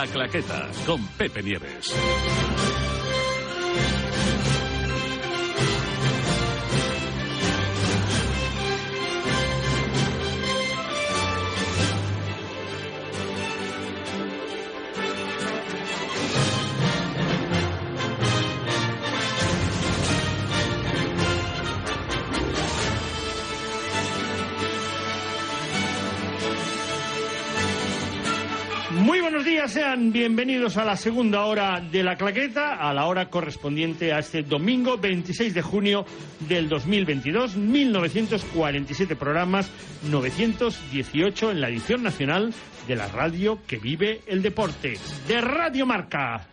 La Claqueta con Pepe Nieves. Sean bienvenidos a la segunda hora de la claqueta, a la hora correspondiente a este domingo 26 de junio del 2022, 1947 programas, 918 en la edición nacional de la radio que vive el deporte, de Radio Marca.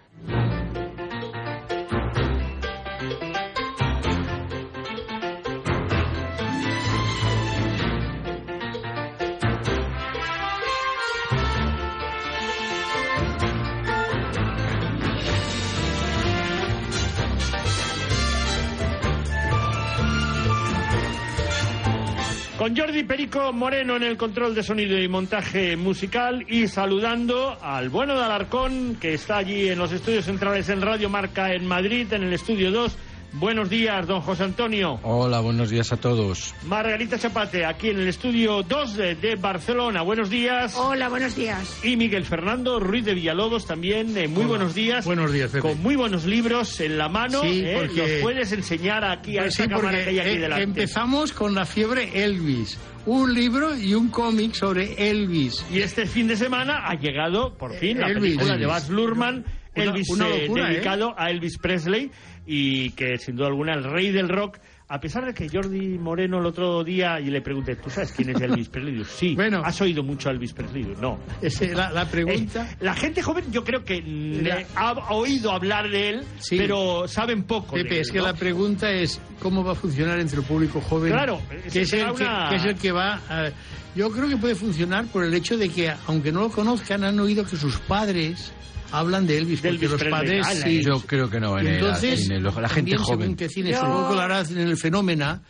Con Jordi Perico Moreno en el control de sonido y montaje musical y saludando al bueno de Alarcón que está allí en los estudios centrales en Radio Marca en Madrid, en el estudio 2. Buenos días, don José Antonio. Hola, buenos días a todos. Margarita Chapate, aquí en el estudio 2 de, de Barcelona. Buenos días. Hola, buenos días. Y Miguel Fernando Ruiz de Villalobos también. eh, muy Hola. buenos días. Buenos días, Pepe. Con muy buenos libros en la mano. Sí, eh, porque- Los puedes enseñar aquí a Pues esta sí, cámara que hay aquí eh, delante. empezamos con la fiebre Elvis. Un libro y un cómic sobre Elvis. Y este fin de semana ha llegado, por fin, la Elvis. película de. Baz Luhrmann, Elvis una eh, locura, ¿eh? dedicado a Elvis Presley y que sin duda alguna el rey del rock. A pesar de que Jordi Moreno el otro día y le pregunté, ¿tú sabes quién es Elvis Presley? Sí. Bueno. ¿Has oído mucho a Elvis Presley? No. Ese, la, la pregunta. La gente joven yo creo que La- ha oído hablar de él, Sí. pero saben poco de Pepe, él, es que ¿no? la pregunta es cómo va a funcionar entre el público joven. Claro, que es, el que, que es el que va. a- yo creo que puede funcionar por el hecho de que, aunque no lo conozcan, han oído que sus padres hablan de Elvis, De porque Elvis los Presley. padres Ah, sí. Yo creo que no, en el- Entonces, en el- la gente también joven. según qué cine, Yo- supongo que lo harás en el fenómeno.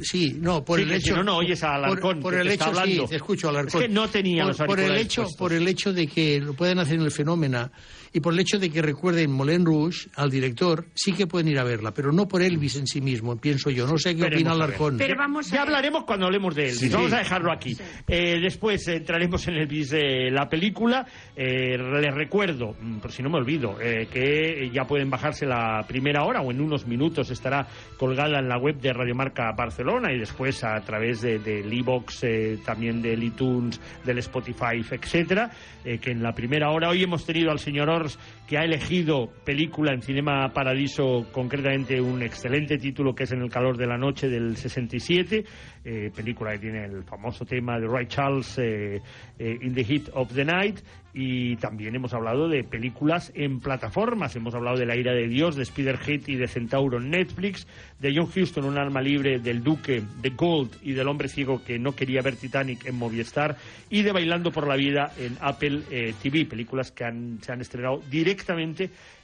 Sí, no, por Sí, el hecho. si no, no oyes a Alarcón, Por, por que el te está hecho, hablando. sí, te escucho, Alarcón. Es que no tenía por, los por el hecho, puestos. por el hecho de que lo pueden hacer en el fenómeno y por el hecho de que recuerden Moulin Rouge al director, sí que pueden ir a verla, pero no por Elvis en sí mismo, pienso yo. No sé qué opina. Alarcón. Pero vamos a Ya ver. hablaremos cuando hablemos de Elvis. Sí. Vamos a dejarlo aquí. Eh, después entraremos en Elvis eh, la película. Eh, les recuerdo, mm, por si no me olvido, eh, que ya pueden bajarse la primera hora o en unos minutos estará colgada en la web de Radiomarca Barcelona. Barcelona y después a través de, del iVox, eh, también del iTunes, del Spotify, etcétera, eh, que en la primera hora hoy hemos tenido al señor Ors que ha elegido película en Cinema Paradiso, concretamente un excelente título que es En el calor de la noche del 67, eh, película que tiene el famoso tema de Ray Charles, eh, eh, In the Heat of the Night, y también hemos hablado de películas en plataformas. Hemos hablado de La ira de Dios, de Spiderhead y de Centauro en Netflix, de John Huston, Un alma libre, del Duque, de Gold y del hombre ciego que no quería ver Titanic en Movistar, y de Bailando por la vida en Apple eh, TV, películas que han- se han estrenado directamente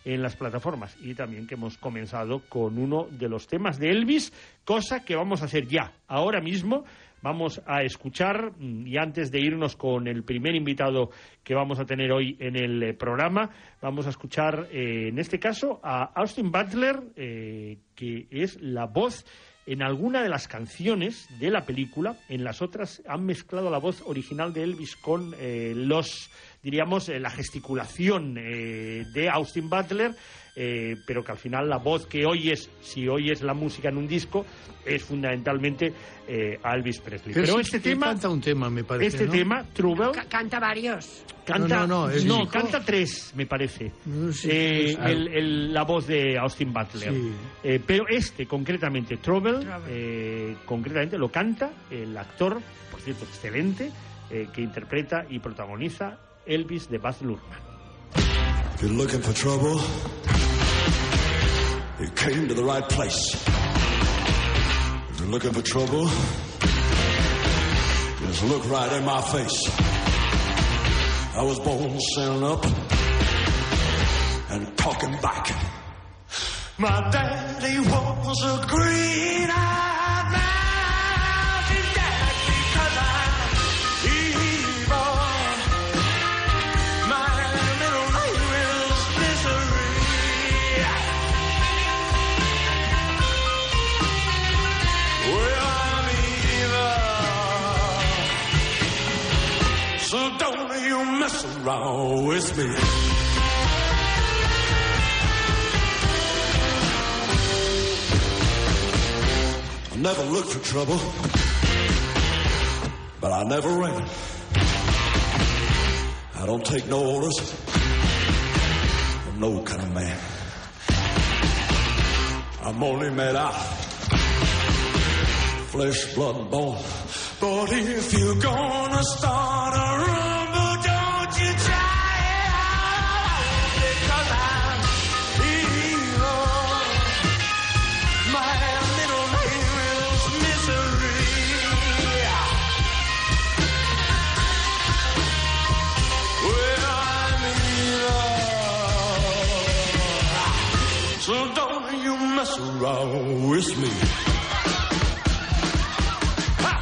en las plataformas. Y también que hemos comenzado con uno de los temas de Elvis, cosa que vamos a hacer ya, ahora mismo. Vamos a escuchar, mm, y antes de irnos con el primer invitado que vamos a tener hoy en el eh, programa, vamos a escuchar, eh, en este caso, a Austin Butler, eh, que es la voz en alguna de las canciones de la película. En las otras han mezclado la voz original de Elvis con eh, los, diríamos, eh, la gesticulación eh, de Austin Butler. Eh, pero que al final la voz que oyes, si oyes la música en un disco, es fundamentalmente eh, a Elvis Presley. Pero, este tema, canta un tema, me parece. este ¿no? tema, Trouble, canta varios. canta, No, no, no, único. canta tres, me parece. No, sí, Eh, el- el- la voz de Austin Butler. Sí. Eh, pero este, concretamente, Trouble, Trouble. eh, concretamente lo canta el actor, por cierto, excelente, eh, que interpreta y protagoniza Elvis de Baz Luhrmann. If you're looking for trouble, you came to the right place. If you're looking for trouble, just look right in my face. I was born standing up and talking back. My daddy was a green-eyed mountain around with me. I never look for trouble, but I never ran. I don't take no orders from no kind of man. I'm only made out flesh, blood, and bone. But if you're gonna start a rumble,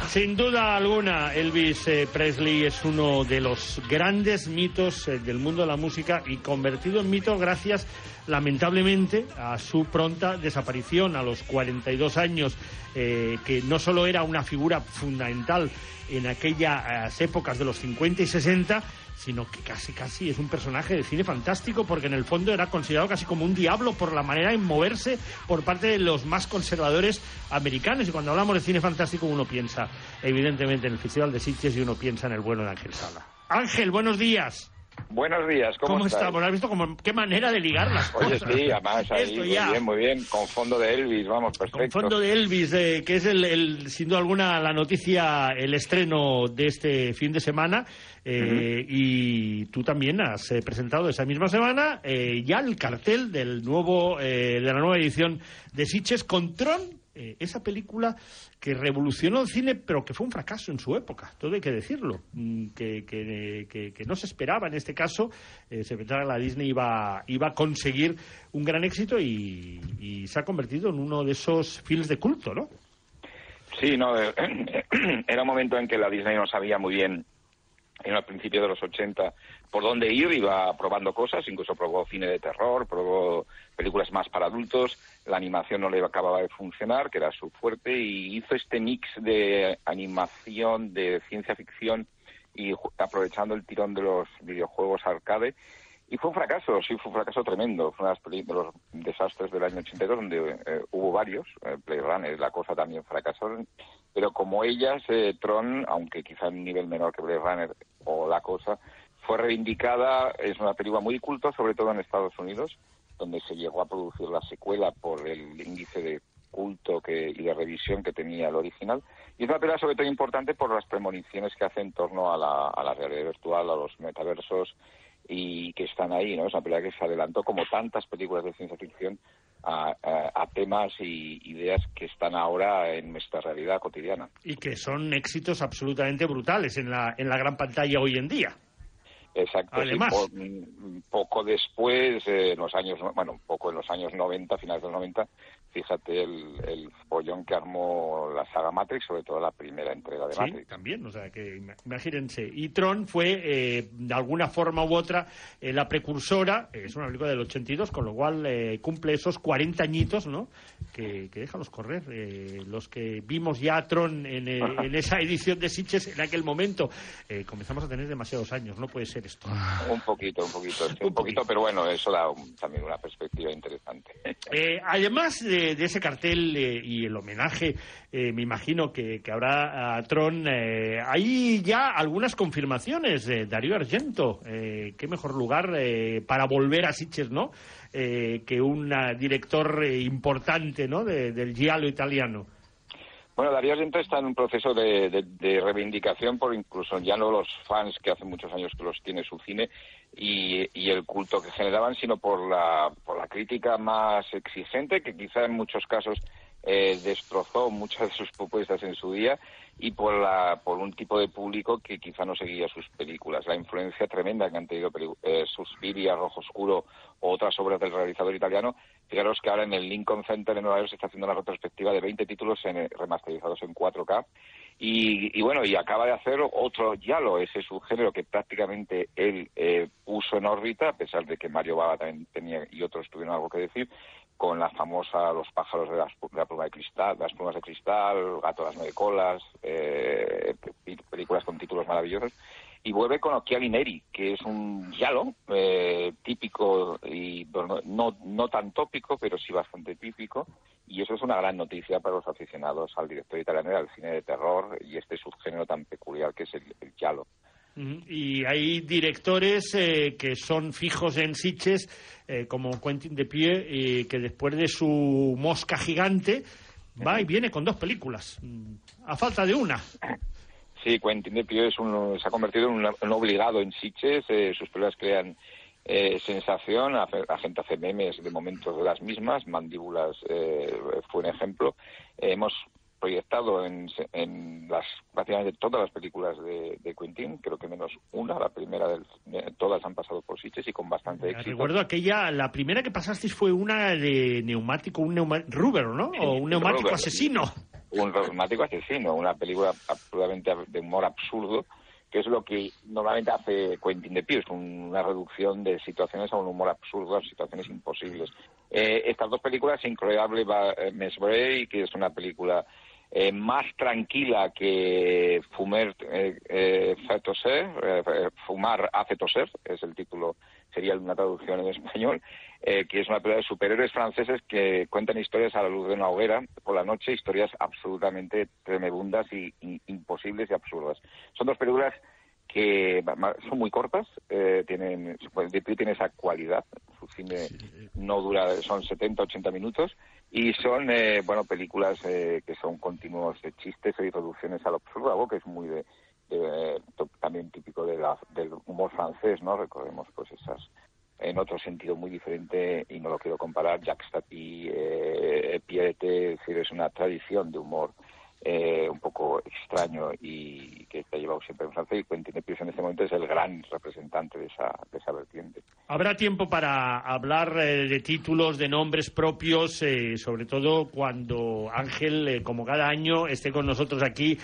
Sin duda alguna, Elvis eh, Presley es uno de los grandes mitos eh, del mundo de la música y convertido en mito gracias, lamentablemente, a su pronta desaparición a los 42 años, eh, que no solo era una figura fundamental en aquellas épocas de los 50 y 60, sino que casi casi es un personaje de cine fantástico porque en el fondo era considerado casi como un diablo por la manera de moverse por parte de los más conservadores americanos y cuando hablamos de cine fantástico uno piensa evidentemente en el Festival de Sitges y uno piensa en el bueno de Ángel Sala. Ángel, buenos días. Buenos días, ¿cómo, ¿Cómo, estamos? ¿Has visto cómo, qué manera de ligar las Oye, cosas? sí, además ahí, Esto muy ya. bien, muy bien, con fondo de Elvis, vamos, Con perfecto. fondo de Elvis, eh, que es el, el, sin duda alguna la noticia, el estreno de este fin de semana. eh, Y tú también has eh, presentado esa misma semana eh, ya el cartel del nuevo, eh, de la nueva edición de Sitges con Tron, eh, esa película que revolucionó el cine, pero que fue un fracaso en su época, todo hay que decirlo, mm, que, que, no se esperaba en este caso, eh, se pensaba que la Disney iba, iba a conseguir un gran éxito y, y se ha convertido en uno de esos films de culto, ¿no? Sí, no, eh, era un momento en que la Disney no sabía muy bien, en el principio de los 80, por dónde ir, iba probando cosas, incluso probó cine de terror, probó películas más para adultos, la animación no le acababa de funcionar, que era su fuerte, y hizo este mix de animación, de ciencia ficción, y aprovechando el tirón de los videojuegos arcade, Y fue un fracaso, sí, fue un fracaso tremendo. Fue uno de los desastres del año 82, donde eh, hubo varios. Eh, Runner, la cosa también fracasó. Pero como ellas, eh, Tron, aunque quizá en un nivel menor que Blade Runner o la cosa, fue reivindicada. Es una película muy culta, sobre todo en Estados Unidos, donde se llegó a producir la secuela por el índice de culto que, y de revisión que tenía el original. Y es una película sobre todo importante por las premoniciones que hace en torno a la, a la realidad virtual, a los metaversos y que están ahí, ¿no? Es una película que se adelantó, como tantas películas de ciencia ficción, a, a- a temas y ideas que están ahora en nuestra realidad cotidiana. Y que son éxitos absolutamente brutales en la, en la gran pantalla hoy en día. Exacto. sí, Además. po- mm, poco después, eh, en los años, no- bueno, un poco en los años 90, finales de los 90, fíjate el, el follón que armó la saga Matrix, sobre todo la primera entrega de Sí, Matrix. también, o sea que ima- imagínense. Y Tron fue, eh, de alguna forma u otra, eh, la precursora, eh, es una película del 82, con lo cual eh, cumple esos 40 añitos, ¿no? Que, que déjalos correr. los que vimos ya a Tron en, en esa edición de Sitges en aquel momento, comenzamos a tener demasiados años, no puede ser esto. Un poquito, un poquito, sí, un poquito, pero bueno, eso da un- también una perspectiva interesante. Además de, de ese cartel eh, y el homenaje, eh, me imagino que, que habrá a Tron, eh, hay ya algunas confirmaciones de Darío Argento. Eh, qué mejor lugar eh, para volver a Sitges, ¿no? Eh, que un ah, director eh, importante, ¿no? De- del giallo italiano. Bueno, Darío Argento está en un proceso de, reivindicación por incluso ya no los fans que hace muchos años que los tiene su cine y, y el culto que generaban, sino por la, por la crítica más exigente que quizá en muchos casos eh, destrozó muchas de sus propuestas en su día y por, la, por un tipo de público que quizá no seguía sus películas. La influencia tremenda que han tenido eh, Suspiria, Rojo Oscuro o otras obras del realizador italiano. Fijaros que ahora en el Lincoln Center en Nueva York se está haciendo una retrospectiva de 20 títulos en, eh, remasterizados en 4K. Y, bueno, y acaba de hacer otro Yalo, ese subgénero que prácticamente él eh, puso en órbita, a pesar de que Mario Bava también tenía y otros tuvieron algo que decir, con la famosa Los pájaros de, las, de de cristal, las plumas de cristal, Gato de las nueve colas, eh, pe- películas con títulos maravillosos. Y vuelve con Occhiali Neri, que es un giallo eh, típico y no, no tan tópico, pero sí bastante típico. Y eso es una gran noticia para los aficionados al director italiano y al cine de terror y este subgénero tan peculiar que es el, el. Y hay directores eh, que son fijos en Sitges, eh, como Quentin de Pie, que después de su mosca gigante va y viene con dos películas, mm, a falta de una. Sí, Quentin de Pio es un- se ha convertido en un, obligado en Sitges. eh, sus películas crean eh, sensación. La, la gente hace memes de momentos de las mismas. Mandíbulas eh, fue un ejemplo. Eh, hemos proyectado en, en las prácticamente todas las películas de, de Quentin, creo que menos una, la primera, del, eh, todas han pasado por Sitges y con bastante éxito. Recuerdo aquella, la primera que pasasteis fue una de neumático, un neumático, Ruber, ¿no? o un neumático Ruber. asesino. un neumático asesino, una película absolutamente de humor absurdo, que es lo que normalmente hace Quentin de Pius, una reducción de situaciones a un humor absurdo, a situaciones imposibles. Eh, estas dos películas, Incroyable Mesbray, que es una película eh, más tranquila que Fumer eh, eh, toser, eh, Fumar hace toser, es el título, sería una traducción en español, eh, que es una película de superhéroes franceses que cuentan historias a la luz de una hoguera por la noche, historias absolutamente tremebundas y, y imposibles y absurdas. Son dos películas que son muy cortas, eh, tienen, tiene esa cualidad, su cine no dura, son 70, 80 minutos, y son, eh, bueno, películas eh, que son continuos de chistes y reducciones al absurdo, algo que es muy de, de- también típico de la- del humor francés, ¿no? Recordemos pues esas en otro sentido muy diferente y no lo quiero comparar, Jacques Tati, eh, Pierre, es decir, es una tradición de humor eh, un poco extraño y que ha llevado siempre en Francia y Quentin Pius en este momento es el gran representante de esa, de esa vertiente. Habrá tiempo para hablar eh, de títulos, de nombres propios, eh, sobre todo cuando Ángel, eh, como cada año, esté con nosotros aquí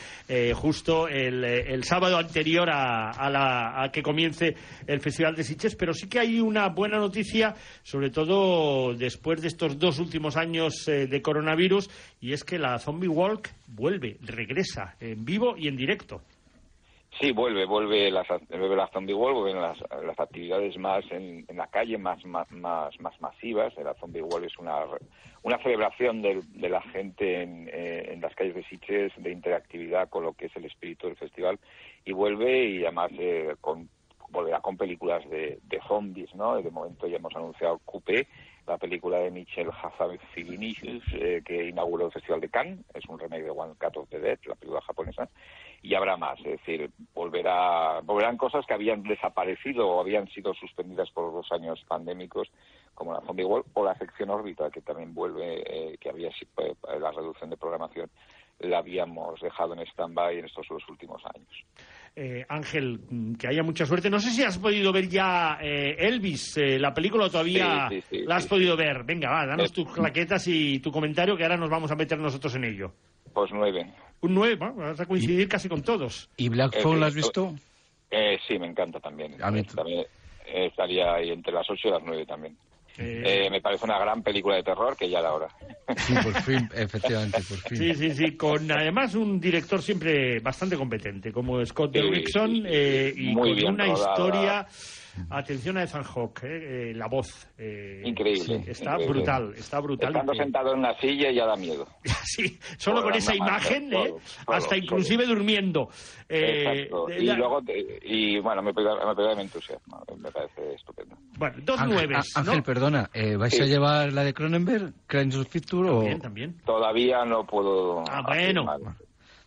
justo el, el sábado anterior a, a la- que comience el Festival de Sitges. Pero sí que hay una buena noticia, sobre todo después de estos dos últimos años de coronavirus, y es que la Zombie Walk vuelve, regresa en vivo y en directo. Sí, vuelve, vuelve las, vuelve la Zombie World, vuelven las, las actividades más en, la calle, más, más, más, más masivas. La Zombie World es una, una celebración del- de, la gente en, eh, en las calles de Sitges, de interactividad con lo que es el espíritu del festival. Y vuelve y además eh, con, volverá con películas de, de zombies, ¿no? De momento ya hemos anunciado Coupé, la película de Michel Hazanavicius, eh, que inauguró el Festival de Cannes, es un remake de One Cut of the Dead, la película japonesa, y habrá más, es decir, volverá, volverán cosas que habían desaparecido o habían sido suspendidas por los años pandémicos, como la Zombie World o la sección órbita, que también vuelve, eh, que había eh, la reducción de programación, la habíamos dejado en stand-by en estos dos últimos años. Eh, Ángel, mm, que haya mucha suerte. No sé si has podido ver ya eh, Elvis, eh, la película, o todavía Sí, sí, sí, la has sí. podido ver. Venga, va, danos Eh, tus claquetas y tu comentario, que ahora nos vamos a meter nosotros en ello. Pues nueve. Un 9, vas a coincidir casi con todos. ¿Y Black Eh, Phone la has visto? Eh, sí, me encanta también. A mí también eh, estaría ahí entre las ocho y las nueve también. Eh, me parece una gran película de terror que ya la hora. Sí, por fin, efectivamente, por fin. Sí, sí, sí, con además un director siempre bastante competente, como Scott Sí, Derrickson, sí, sí. eh, y Muy con bien una rodada. historia. Atención a Ethan Hawke, eh, eh, la voz. eh, Increíble, sí, está increíble. brutal, está brutal. Estando Eh, sentado en una silla ya da miedo. Sí, solo Por con esa mamá, imagen, eh, todo, hasta todo. inclusive durmiendo. Eh, Exacto. Y la- luego, te- y bueno, me pega, me pega de entusiasmo. Me parece estupendo. Bueno, dos Ángel, nueves, Ángel, ¿no? perdona, eh, ¿vais Sí. a llevar la de Cronenberg, Crimes of Future o...? También, también. Todavía no puedo. Ah, bueno. afirmar.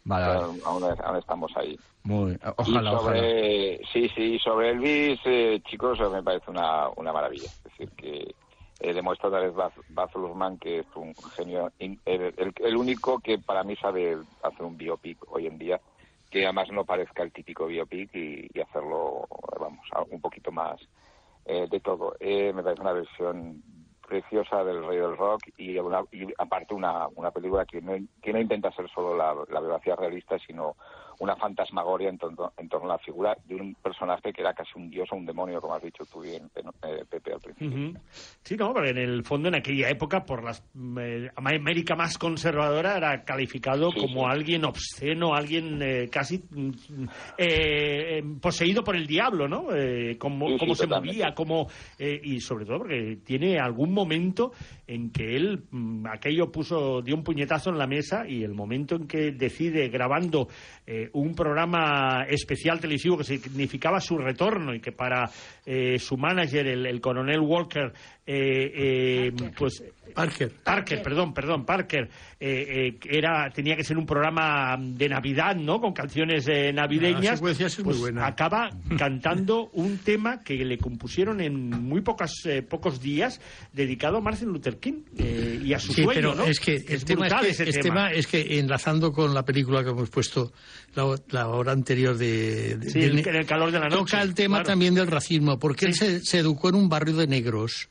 Vale, vale. Aún, aún estamos ahí. Muy, ojalá, y ojalá. sobre, Sí, sí, sobre Elvis, eh, chicos, me parece una, una maravilla. Es decir, que eh, demuestra otra vez Baz, Baz Luhrmann que es un genio, el, el- el único que para mí sabe hacer un biopic hoy en día, que además no parezca el típico biopic y, y hacerlo, vamos, un poquito más eh, de todo. Eh, me parece una versión preciosa del Rey del Rock y, una- y aparte una, una película que no, que no intenta ser solo la, la biografía realista, sino una fantasmagoria en torno, en torno a la figura de un personaje que era casi un dios o un demonio, como has dicho tú bien, eh, Pepe, al principio. Sí, no, porque en el fondo en aquella época, por la América más conservadora, era calificado Sí, como sí. alguien obsceno, alguien eh, casi eh, eh, poseído por el diablo, ¿no? Eh, cómo Sí, cómo se totalmente. movía, cómo, eh, y sobre todo porque tiene algún momento en que él mm, aquello puso, dio un puñetazo en la mesa y el momento en que decide grabando eh, un programa especial televisivo que significaba su retorno y que para eh, su manager, el, el coronel Walker, eh, eh, pues Parker. Parker, perdón, perdón, Parker, eh, eh, era, tenía que ser un programa de Navidad, ¿no? Con canciones eh, navideñas. secuencia es muy pues buena. acaba cantando un tema que le compusieron en muy pocas, eh, pocos días, dedicado a Martin Luther King eh, y a su Sí, sueño, pero ¿no? es que el tema es que, ese el tema. tema es que enlazando con la película que hemos puesto la, la hora anterior de, de- Sí, de- en el calor de la noche. toca el tema claro. también del racismo porque él se, se educó en un barrio de negros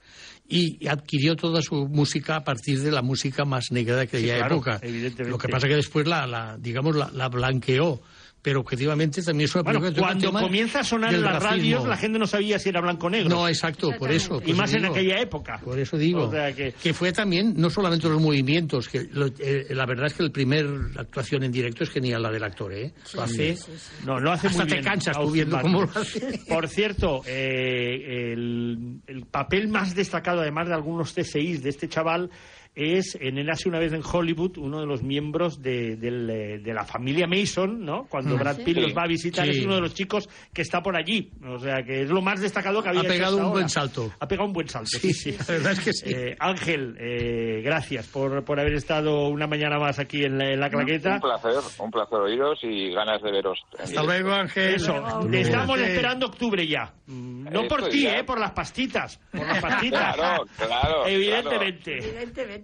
y adquirió toda su música a partir de la música más negra de aquella Sí, claro, época. Lo que pasa que después la, la digamos la, la blanqueó, pero objetivamente también es una Bueno, película el cuando comienza a sonar en las racismo. radios, la gente no sabía si era blanco o negro. No, exacto, por eso. y más eso en digo. aquella época. Por eso digo O sea que- que... fue también no solamente los movimientos, que lo- eh, la verdad es que el primer actuación en directo es genial la del actor, ¿eh? Lo hace No, lo hace hasta muy te bien. cansas tú Austin viendo Butler. cómo lo hace. Por cierto, eh, el, el papel más destacado, además de algunos TSIs de este chaval, es en Érase una vez en Hollywood, uno de los miembros de, eh, de la familia Mason, ¿no? Cuando Mm. Brad Sí. Pitt los va a visitar, Sí. es uno de los chicos que está por allí. O sea, que es lo más destacado que había Ha pegado un ahora. buen salto. Ha pegado un buen salto, Sí, sí, sí. la verdad es que sí. Eh, Ángel, eh, gracias por, por haber estado una mañana más aquí en la, en la claqueta. Un placer, un placer oíros y ganas de veros. en Hasta luego, Ángel. Eso, te estamos Sí. esperando octubre ya. No por ti, eh, por las pastitas. Por las pastitas. Claro, claro, Evidentemente. Evidentemente.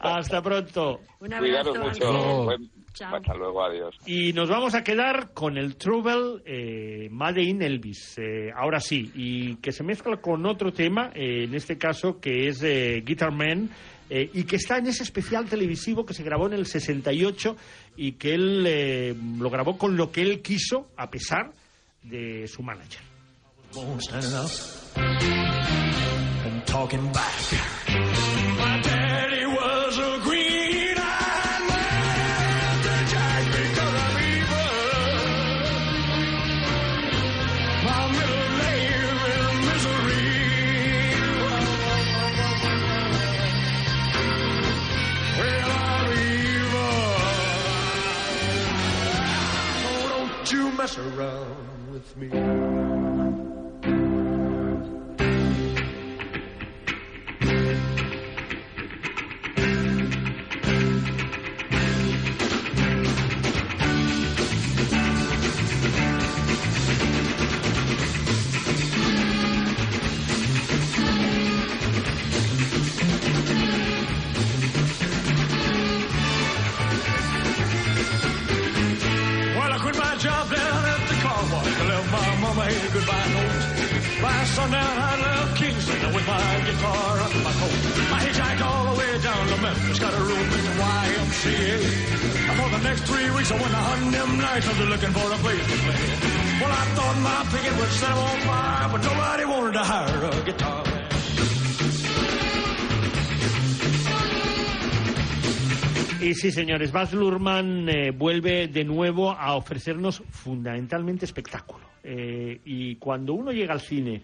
Hasta pronto. Un abrazo. Mucho. Buen- Chao. Hasta luego, adiós. Y nos vamos a quedar con el Trouble eh, Made in Elvis. eh, ahora sí, y que se mezcla con otro tema, eh, en este caso que es eh, Guitar Man. eh, y que está en ese especial televisivo que se grabó en el 68 y que él eh, lo grabó con lo que él quiso, a pesar de su manager. Y sí, señores, Baz Luhrmann eh, vuelve de nuevo a ofrecernos fundamentalmente espectáculo. Eh, y cuando uno llega al cine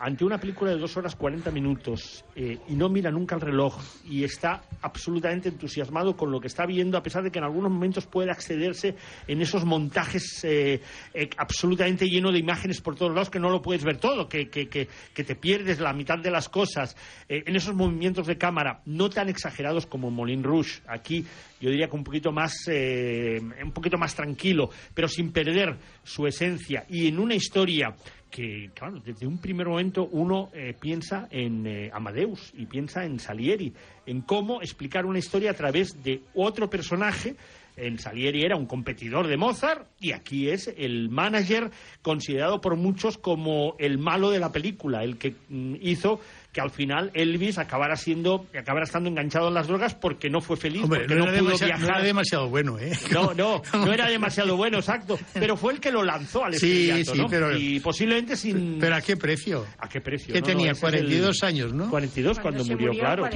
ante una película de dos horas 40 minutos eh, y no mira nunca el reloj y está absolutamente entusiasmado con lo que está viendo, a pesar de que en algunos momentos puede accederse en esos montajes eh, eh, absolutamente lleno de imágenes por todos lados que no lo puedes ver todo, que, que- que- que te pierdes la mitad de las cosas, en esos movimientos de cámara no tan exagerados como en Moulin Rouge. Aquí yo diría que un poquito más, un poquito más tranquilo, pero sin perder su esencia y en una historia que, claro, desde un primer momento uno eh, piensa en eh, Amadeus y piensa en Salieri, en cómo explicar una historia a través de otro personaje. En Salieri era un competidor de Mozart y aquí es el manager considerado por muchos como el malo de la película, el que mm, hizo que al final Elvis acabara siendo acabara estando enganchado en las drogas porque no fue feliz, Hombre, porque no, pudo demasiado, no viajar. era demasiado bueno, ¿eh? No, no, no era demasiado bueno, exacto. Pero fue el que lo lanzó al Sí, sí, ¿no? pero- Y posiblemente sin... ¿Pero a qué precio? ¿A qué precio? Que No, tenía ese es 42 el- años, ¿no? 42 cuando, murió, claro.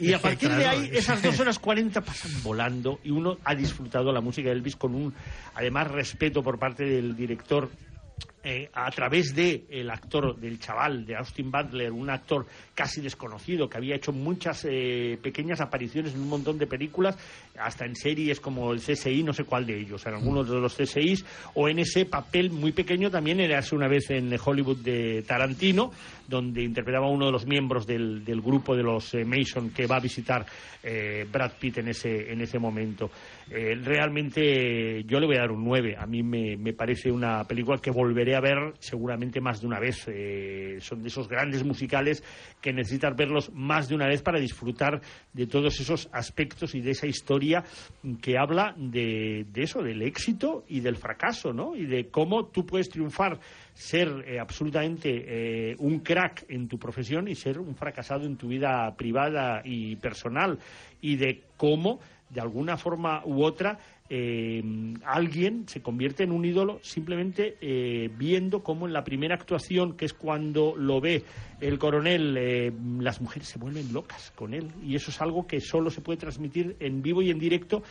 Y a partir de ahí, esas dos horas 40 pasan volando y uno ha disfrutado la música de Elvis con un, además, respeto por parte del director eh, a través de el actor del chaval de Austin Butler, un actor casi desconocido que había hecho muchas eh, pequeñas apariciones en un montón de películas, hasta en series como el CSI, no sé cuál de ellos, en algunos de los CSIs, o en ese papel muy pequeño también era hace una vez en Hollywood de Tarantino, donde interpretaba uno de los miembros del, del grupo de los eh, Mason que va a visitar eh, Brad Pitt en ese, en ese momento. Eh, realmente yo le voy a dar un 9. A mí me, me parece una película que volveré a ver seguramente más de una vez. Eh, son de esos grandes musicales que necesitas verlos más de una vez para disfrutar de todos esos aspectos y de esa historia que habla de, de eso, del éxito y del fracaso, ¿no? Y de cómo tú puedes triunfar, ser eh, absolutamente eh, un crack en tu profesión y ser un fracasado en tu vida privada y personal. Y de cómo, de alguna forma u otra, eh, alguien se convierte en un ídolo simplemente eh, viendo cómo en la primera actuación, que es cuando lo ve el coronel, eh, las mujeres se vuelven locas con él. Y eso es algo que solo se puede transmitir en vivo y en directo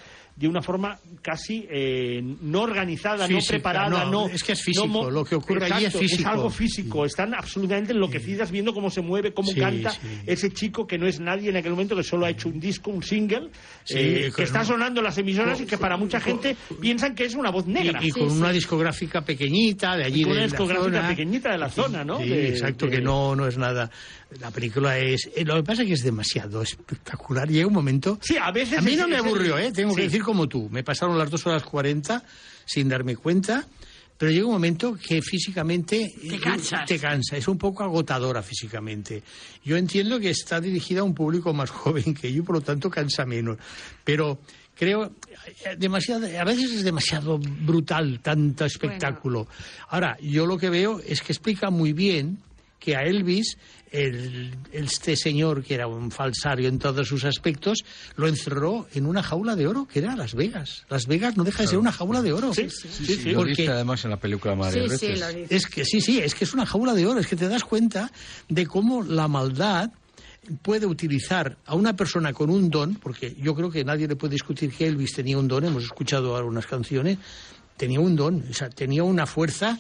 de una forma casi eh, no organizada, no preparada, no, no. es que es físico, no lo que ocurre allí es Exacto, físico. algo físico. Están absolutamente enloquecidas viendo cómo se mueve, cómo Sí, canta sí. ese chico que no es nadie en aquel momento, que solo ha hecho un disco, un single, eh, que está sonando en las emisoras y que para mucha gente piensan que es una voz negra. Y, y con una discográfica pequeñita de allí Y con de una discográfica zona. pequeñita de la zona, ¿no? De- exacto, de- que no, no es nada. La película es... eh, Lo que pasa es que es demasiado espectacular. Llega un momento... Sí, a veces A mí no me aburrió, ¿eh? Tengo que decir como tú. Me pasaron las dos horas 40 sin darme cuenta. Pero llega un momento que físicamente Te eh, cansas. te cansa, es un poco agotadora físicamente. Yo entiendo que está dirigida a un público más joven que yo, por lo tanto cansa menos. Pero creo eh, demasiado, a veces es demasiado brutal tanto espectáculo. Ahora, yo lo que veo es que explica muy bien que a Elvis, el, este señor que era un falsario en todos sus aspectos, lo encerró en una jaula de oro que era Las Vegas. Las Vegas no deja de ser una jaula de oro. Sí, sí. Lo Porque- viste además en la película Mario veces. es que sí, sí, es que es una jaula de oro, es que te das cuenta de cómo la maldad puede utilizar a una persona con un don, porque yo creo que nadie le puede discutir que Elvis tenía un don, hemos escuchado algunas canciones, tenía un don, o sea, tenía una fuerza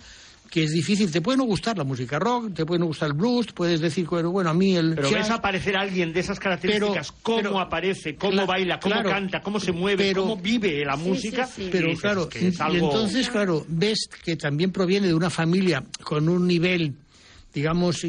que es difícil. Te puede no gustar la música rock, te puede no gustar el blues, puedes decir, bueno, bueno a mí el. Pero jazz, ves aparecer a alguien de esas características, Pero- cómo pero- aparece, cómo baila, cómo claro, canta, cómo se mueve, pero- cómo vive la música. y Pero dices claro, que es y entonces, claro, ves que también proviene de una familia con un nivel digamos,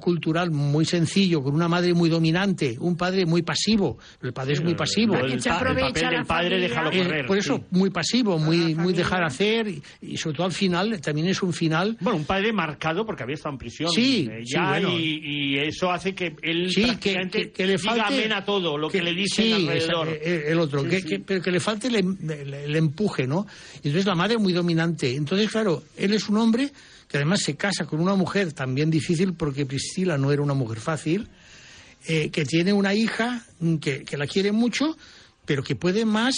cultural muy sencillo, con una madre muy dominante, un padre muy pasivo. El padre es muy pasivo. el, pa- el papel del padre déjalo Eh, correr. por eso, sí. muy pasivo, muy, muy dejar hacer, y, y sobre todo al final, también es un final. Bueno, un padre marcado porque había estado en prisión. Sí, eh, sí, ya, bueno. y, y eso hace que él Sí, que, prácticamente que- que le diga falte amén a todo lo que, le dicen sí, alrededor. esa- eh, el otro, Sí, que, sí. que- pero que le falte el, em- el- el empuje, ¿no? Entonces la madre muy dominante. Entonces, claro, él es un hombre que además se casa con una mujer también difícil porque Priscila no era una mujer fácil, eh, que tiene una hija que, que la quiere mucho, pero que puede más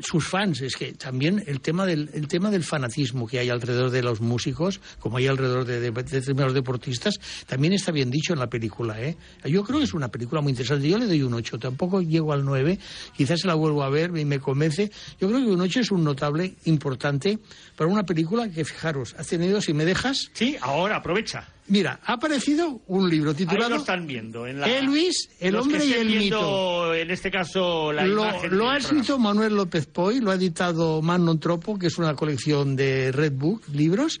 sus fans. Es que también el tema del, el tema del fanatismo que hay alrededor de los músicos, como hay alrededor de, de- de deportistas, también está bien dicho en la película. ¿eh? Yo creo que es una película muy interesante. Yo le doy un 8, tampoco llego al 9. Quizás la vuelvo a ver y me convence. Yo creo que un 8 es un notable importante para una película que, fijaros, ha tenido, si me dejas. Sí, ahora aprovecha. Mira, ha aparecido un libro Ahí titulado lo están viendo. En la, Elvis, el los que hombre y el viendo, mito. En este caso, la lo, imagen lo ha escrito Manuel López Poy, lo ha editado Manon Tropo, que es una colección de Red Book, libros,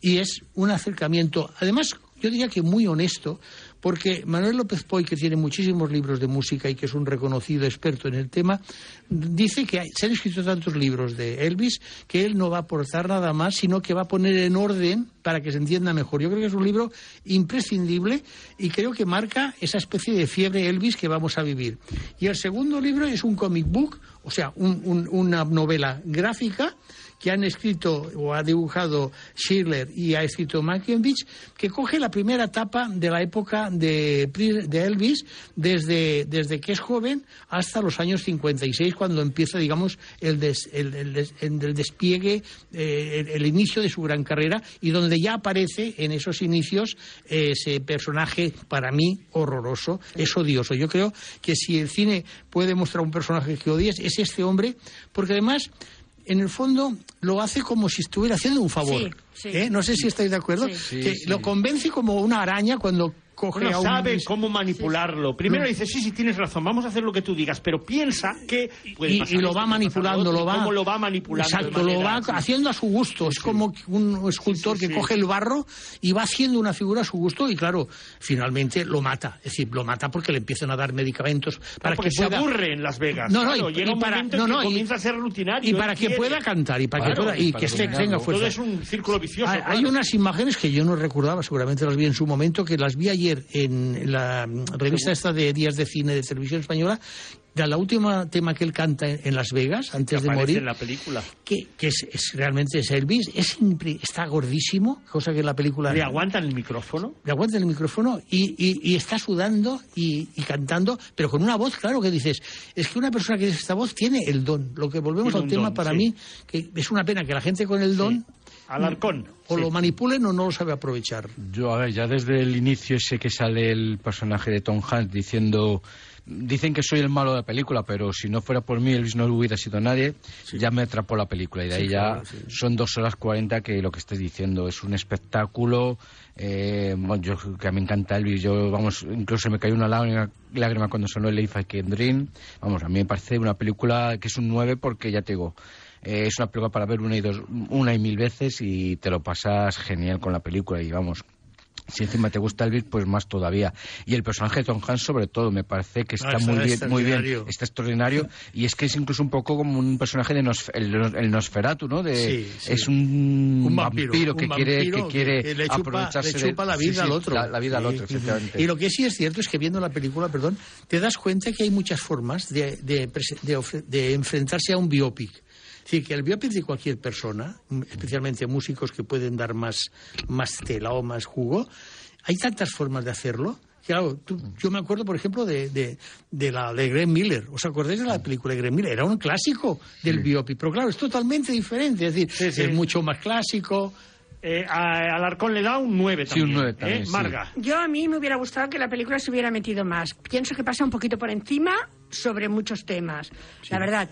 y es un acercamiento, además, yo diría que muy honesto, porque Manuel López Poy, que tiene muchísimos libros de música y que es un reconocido experto en el tema, dice que se han escrito tantos libros de Elvis que él no va a aportar nada más, sino que va a poner en orden para que se entienda mejor. Yo creo que es un libro imprescindible y creo que marca esa especie de fiebre Elvis que vamos a vivir. Y el segundo libro es un comic book, o sea, un- un- una novela gráfica que han escrito o ha dibujado Schiller y ha escrito Mankiewicz, que coge la primera etapa de la época de, de Elvis, desde, desde que es joven hasta los años 56, cuando empieza, digamos, el, des- el- el des- el- el despliegue, eh, el, inicio de su gran carrera, y donde ya aparece en esos inicios ese personaje, para mí, horroroso, es odioso. Yo creo que si el cine puede mostrar un personaje que odies, es este hombre, porque además en el fondo lo hace como si estuviera haciendo un favor. Sí, sí. ¿Eh? No sé si estáis de acuerdo. Sí. que Sí, lo convence como una araña cuando coge Bueno, a un... sabe cómo manipularlo. Primero No. dice, sí, sí, tienes razón, vamos a hacer lo que tú digas, pero piensa que... puede y, pasar y lo esto, va manipulando, lo va... cómo lo va manipulando. Exacto, lo va sí. haciendo a su gusto. es como un escultor que coge el barro y va haciendo una figura a su gusto y, claro, finalmente lo mata. Es decir, lo mata porque le empiezan a dar medicamentos para que se aburre en Las Vegas. No, no, Claro, y- llega y un para- no, que no, y- comienza a ser rutinario. Y para que quiere. pueda cantar y para que pueda y que esté, tenga fuerza. Todo es un círculo vicioso. Hay, unas imágenes que yo no recordaba, seguramente las vi en su momento, que las vi ayer en la revista esta de Días de Cine de Televisión Española, de la última tema que él canta en, Las Vegas, antes de Aparece morir, en la película. que, que es, es- realmente es Elvis, es está gordísimo, cosa que en la película... ¿Le aguantan el micrófono? Le aguanta el micrófono y, y- y está sudando y, y cantando, pero con una voz, claro, que dices, es que una persona que dice esta voz tiene el don. Lo que volvemos Tiene al tema don, para sí. mí, que es una pena que la gente con el don Alarcón. o Sí. lo manipulen o no lo sabe aprovechar. Yo, a ver, ya desde el inicio ese que sale el personaje de Tom Hanks diciendo... Dicen que soy el malo de la película, pero si no fuera por mí, Elvis no hubiera sido nadie. Ya me atrapó la película y de Sí, ahí claro, ya sí. son dos horas cuarenta que lo que estés diciendo es un espectáculo. Eh, bueno, yo que me encanta Elvis, yo, vamos, incluso me cayó una lágrima, lágrima cuando sonó el If I Can Dream. Vamos, a mí me parece una película que es un 9 porque ya te digo, eh, es una película para ver una y dos, una y mil veces y te lo pasas genial con la película y vamos. Si encima te gusta Elvis, pues más todavía. Y el personaje de Tom Hanks, sobre todo, me parece que está, Ah, está muy bien, muy bien, está extraordinario. Y es que es incluso un poco como un personaje de Nosf- el, el Nosferatu, ¿no? De, Sí, sí. Es un, Un vampiro, que un quiere, vampiro que quiere que le chupa, aprovecharse le chupa de- la vida sí, al otro. La, la vida al otro, efectivamente. Y lo que sí es cierto es que viendo la película, perdón, te das cuenta que hay muchas formas de, de de de enfrentarse a un biopic. Es decir, que el biopic de cualquier persona, m- especialmente músicos que pueden dar más, más tela o más jugo, hay tantas formas de hacerlo. Claro, tú- yo me acuerdo, por ejemplo, de, de, de la de Graham Miller. ¿Os acordáis de la película de Graham Miller? Era un clásico del biopic, pero claro, es totalmente diferente. Es decir, sí. es mucho más clásico. Eh, a Alarcón le da un 9 Sí, también. un 9 ¿eh? también, sí. Marga. Yo a mí me hubiera gustado que la película se hubiera metido más. Pienso que pasa un poquito por encima sobre muchos temas. La verdad,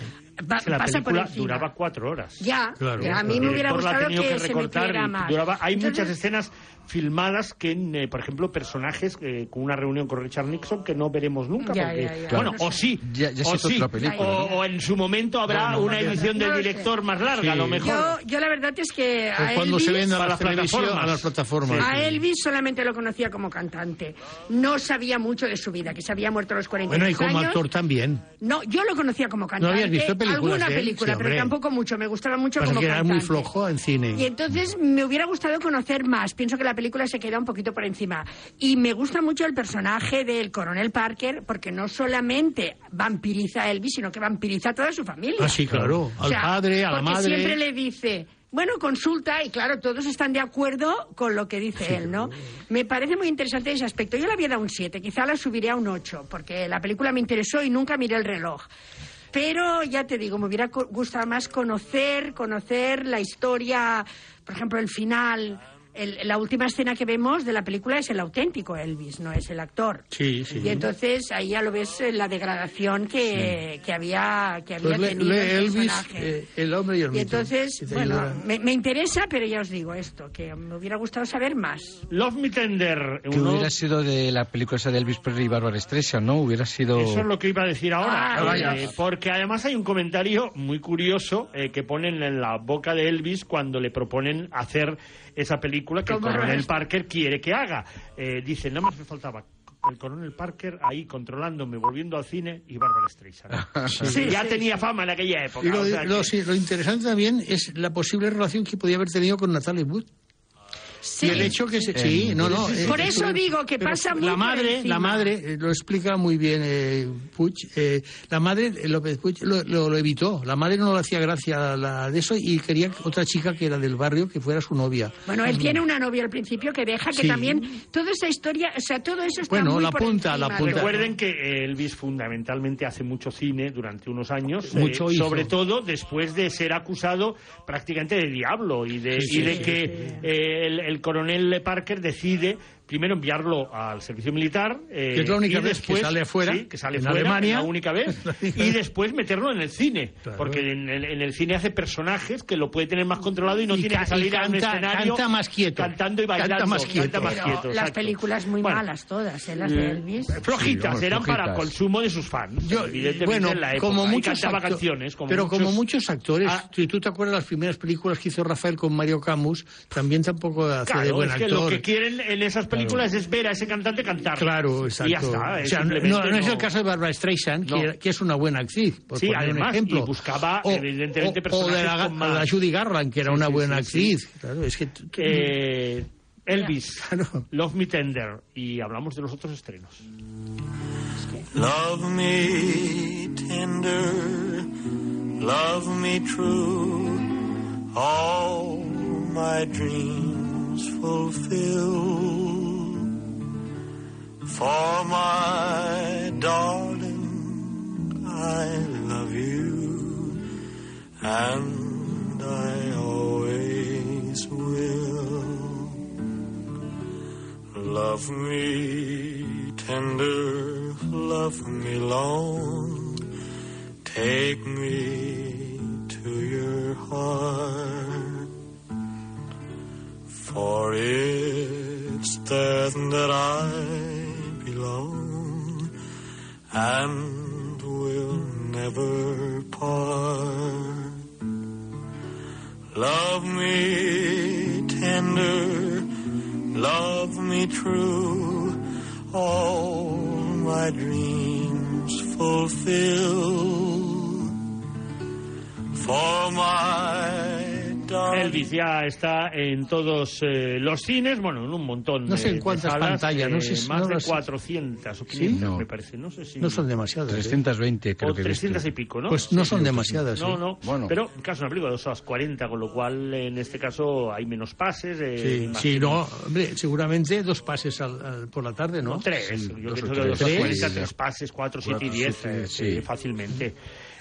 Va- que la película duraba cuatro horas. Ya, Claro, a mí me hubiera la ha gustado que, que se metiera más. duraba- hay Entonces, muchas escenas filmadas que, eh, por ejemplo, personajes eh, con una reunión con Richard Nixon que no veremos nunca. Ya, porque, ya, ya. Bueno, Claro. o sí, Ya- ya o, se sí, otra película, o, ¿no? o en su momento habrá No, no, una no del director más larga, Sí. a lo mejor. Yo, yo la verdad es que a cuando se Elvis- venda a las plataformas. a las plataformas. A Elvis solamente lo conocía como cantante. No sabía mucho de su vida, que se había muerto a los 43 Bueno, y como años. actor también. No, yo lo conocía como cantante. habías visto películas Alguna él? película, Sí, pero hombre. tampoco mucho. Me gustaba mucho Pasa como que era muy flojo en cine. Y entonces me hubiera gustado conocer más. Pienso que la película se queda un poquito por encima. Y me gusta mucho el personaje del coronel Parker, porque no solamente vampiriza a Elvis, sino que vampiriza a toda su familia. Ah, sí, claro. Al padre, a la madre. siempre le dice, bueno, consulta, y claro, todos están de acuerdo con lo que dice él, ¿no? Me parece muy interesante ese aspecto. Yo le había dado un 7, quizá la subiré a un 8, porque la película me interesó y nunca miré el reloj. Pero ya te digo, me hubiera gustado más conocer, conocer la historia, por ejemplo, el final. El- la última escena que vemos de la película es el auténtico Elvis, no es el actor. Sí, sí. Y entonces ahí ya lo ves eh, la degradación que, que había, que había Pues tenido lee el Elvis, personaje. eh, el hombre y el Y mito. entonces, bueno, me, me interesa, pero ya os digo esto, que me hubiera gustado saber más. Love Me Tender. Que uno- hubiera sido de la película esa de Elvis Presley y Barbara Streisand, ¿no? Hubiera sido... Eso es lo que iba a decir ahora. Ah, eh, porque además hay un comentario muy curioso eh, que ponen en la boca de Elvis cuando le proponen hacer esa película que el ¿Cómo coronel? Parker quiere que haga. Eh, dice, nada más me faltaba el coronel Parker ahí controlándome, volviendo al cine y Bárbara Streisand. Sí, ya sí, tenía fama en aquella época. Y lo, o sea lo- que- sí, lo interesante también es la posible relación que podía haber tenido con Natalie Wood. Sí. Y el hecho que se, sí, no, no. eh, Por eso eh, digo que pasa muy la madre, la madre eh, lo explica muy bien eh, Puig. eh, la madre eh, López Puig lo, lo- lo evitó. La madre no le hacía gracia a la de eso y quería que otra chica que era del barrio que fuera su novia. Bueno, él tiene una novia al principio que deja que Sí. también toda esa historia, o sea, todo eso está Bueno, muy la por punta, la punta. Recuerden que Elvis fundamentalmente hace mucho cine durante unos años, eh, Mucho sobre todo después de ser acusado prácticamente de diablo y de, Sí, y de sí, que sí. eh, el, el coronel Parker decide primero enviarlo al servicio militar eh, Que es la única y vez que sale afuera, sí, que sale en fuera, Alemania. la única vez y después meterlo en el cine Claro. porque en el, en el cine hace personajes que lo puede tener más controlado y no Y tiene que salir y a un canta- escenario canta más quieto. cantando y Canta bailando más quieto. canta más Pero quieto, las películas muy Bueno, malas todas, ¿eh? las de Elvis. Flojitas, vamos, eran para flojitas. consumo de sus fans. Yo, evidentemente bueno, en la época. como muchos cantaba acto- canciones. Como pero muchos- como muchos actores, Ah. si tú te acuerdas las primeras películas que hizo Rafael con Mario Camus, también tampoco hace de Claro, buen es que actor. lo que quieren en esas películas es ver a ese cantante cantar. Claro, exacto. Y ya está. O es sea, no, simplemente no es el no- caso de Barbara Streisand, No. que, que es una buena actriz, por Sí, poner un además, ejemplo. y buscaba, evidentemente, o, o de la, con más- la Judy Garland, que era Sí, una sí, buena sí, actriz. Claro, es que Eh, Elvis, Claro. Love Me Tender. Y hablamos de los otros estrenos. Love me tender, love me true, all my dreams fulfill. For my darling, I love you, and I always will. Love me tender, love me long, take me to your heart. For it's there that I belong and will never part. Love me tender, love me true, all my dreams fulfill. For my. Elvis ya está en todos eh, los cines, bueno, en un montón No sé en cuántas de salas, pantallas, no eh, sé si- más no de lo sé. 400 o 500, No. me parece, no sé si... no son demasiadas. ¿eh? 320 creo o que he visto. 300 y pico, ¿no? Pues no son demasiadas. No, ¿eh? no, Bueno. pero en caso de una película de 2 horas 40, con lo cual en este caso hay menos pases. eh, Sí, sí, no, hombre, seguramente dos pases al- al- por la tarde, ¿no? No, tres. Sí, Yo dos pienso que dos tres. horas 40, Tres. pases, cuatro, siete y Cuatro, diez, siete, eh, sí. eh, fácilmente.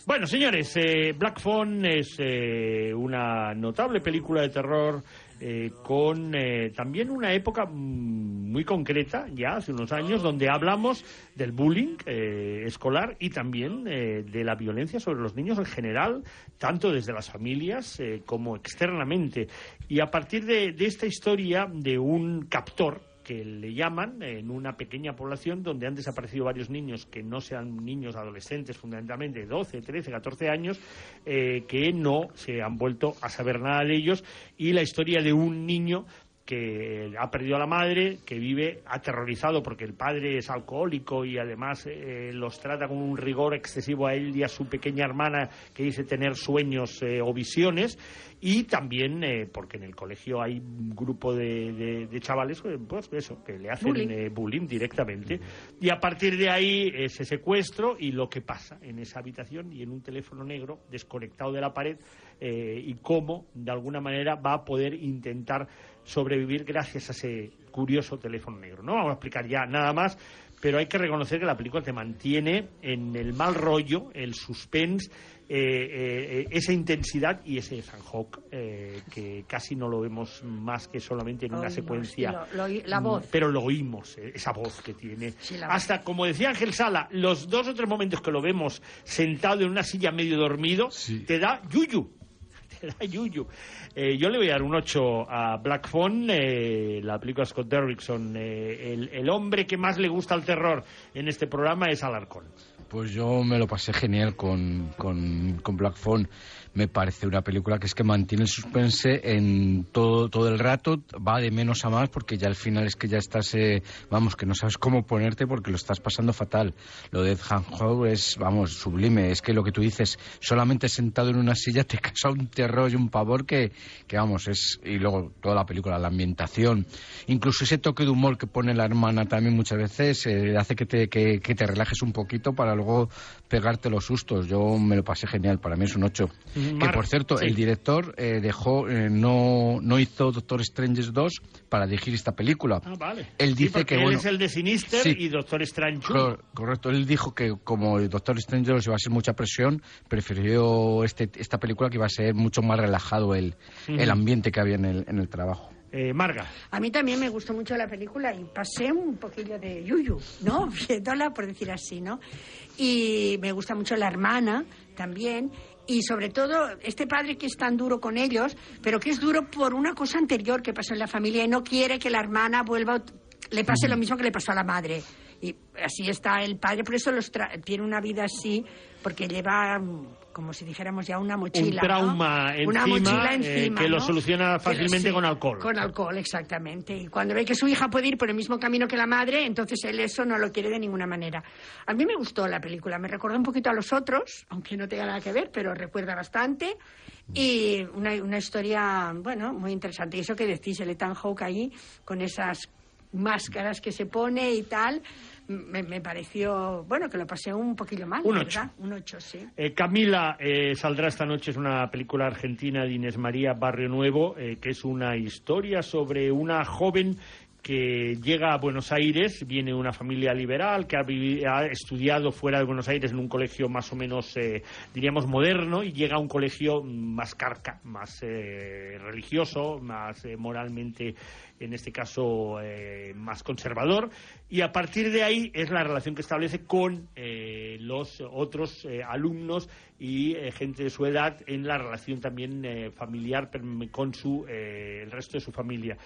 Bueno, señores, eh, Black Phone es eh, una notable película de terror eh, con eh, también una época mm, muy concreta, ya hace unos años, donde hablamos del bullying eh, escolar y también eh, de la violencia sobre los niños en general, tanto desde las familias eh, como externamente. Y a partir de, de esta historia de un captor, que le llaman en una pequeña población donde han desaparecido varios niños que no sean niños adolescentes, fundamentalmente de 12, 13, 14 años, eh, que no se han vuelto a saber nada de ellos, y la historia de un niño que ha perdido a la madre, que vive aterrorizado porque el padre es alcohólico y además eh, los trata con un rigor excesivo a él y a su pequeña hermana que dice tener sueños eh, o visiones y también eh, porque en el colegio hay un grupo de, de- de chavales pues eso que le hacen Bullying. eh, bullying directamente y a partir de ahí ese secuestro y lo que pasa en esa habitación y en un teléfono negro desconectado de la pared y cómo de alguna manera va a poder intentar sobrevivir gracias a ese curioso teléfono negro. No vamos a explicar ya nada más, pero hay que reconocer que la película te mantiene en el mal rollo, el suspense, eh, eh, esa intensidad y ese Ethan Hawke eh, que casi no lo vemos más que solamente en una Oímos, secuencia. y lo- lo- la voz. Pero lo oímos, eh, esa voz que tiene. Hasta, como decía Ángel Sala, los dos o tres momentos que lo vemos sentado en una silla medio dormido, te da yuyu. Yuyu. Eh, yo le voy a dar un 8 a Black Phone, eh, la película Scott Derrickson. eh, el, el hombre que más le gusta el terror en este programa es Alarcón. Pues yo me lo pasé genial con, con, con Black Phone. Me parece una película que es que mantiene el suspense en todo, todo el rato, va de menos a más porque ya al final es que ya estás, eh, vamos, que no sabes cómo ponerte porque lo estás pasando fatal. Lo de Han Ho es, vamos, sublime. Es que lo que tú dices, solamente sentado en una silla te causa un terror y un pavor que, que vamos, es. Y luego toda la película, la ambientación, incluso ese toque de humor que pone la hermana también muchas veces eh, hace que te, que, que te relajes un poquito para luego pegarte los sustos. Yo me lo pasé genial, para mí es un 8. Que Mar- por cierto, sí. el director eh, dejó, eh, no, no hizo Doctor Strange 2 para dirigir esta película. Ah, vale. Él Sí, dice porque que él bueno, es el de Sinister Sí. y Doctor Strange. Cor- correcto, él dijo que como el Doctor Strange 2 iba a ser mucha presión, prefirió este, esta película que iba a ser mucho más relajado el, Ujú. el ambiente que había en el, en el trabajo. Eh, Marga. A mí también me gustó mucho la película y pasé un poquillo de yuyu, ¿no? Viéndola, por decir así, ¿no? Y me gusta mucho la hermana también. Y sobre todo, este padre que es tan duro con ellos, pero que es duro por una cosa anterior que pasó en la familia y no quiere que la hermana vuelva, le pase lo mismo que le pasó a la madre. Y así está el padre, por eso los tra- tiene una vida así, porque lleva, mm, como si dijéramos ya, una mochila. un ¿no? trauma Una encima, mochila eh, encima. que lo soluciona fácilmente sí, con alcohol. Con alcohol, exactamente. Y cuando ve que su hija puede ir por el mismo camino que la madre, entonces él eso no lo quiere de ninguna manera. A mí me gustó la película, me recordó un poquito a los otros, aunque no tenga nada que ver, pero recuerda bastante. Y una, una historia, bueno, muy interesante. Y eso que decís, el Ethan Hawke ahí, con esas máscaras que se pone y tal, me, me pareció, bueno, que lo pasé un poquillo mal, Un ¿verdad? Un ocho, sí. Eh, Camila eh, saldrá esta noche, es una película argentina de Inés María Barrio Nuevo, eh, que es una historia sobre una joven que llega a Buenos Aires, viene de una familia liberal, que ha, vivi- ha estudiado fuera de Buenos Aires en un colegio más o menos, eh, diríamos, moderno, y llega a un colegio más carca, más eh, religioso, más eh, moralmente, en este caso, eh, más conservador, y a partir de ahí es la relación que establece con eh, los otros eh, alumnos y gente de su edad en la relación también familiar con su, el resto de su familia.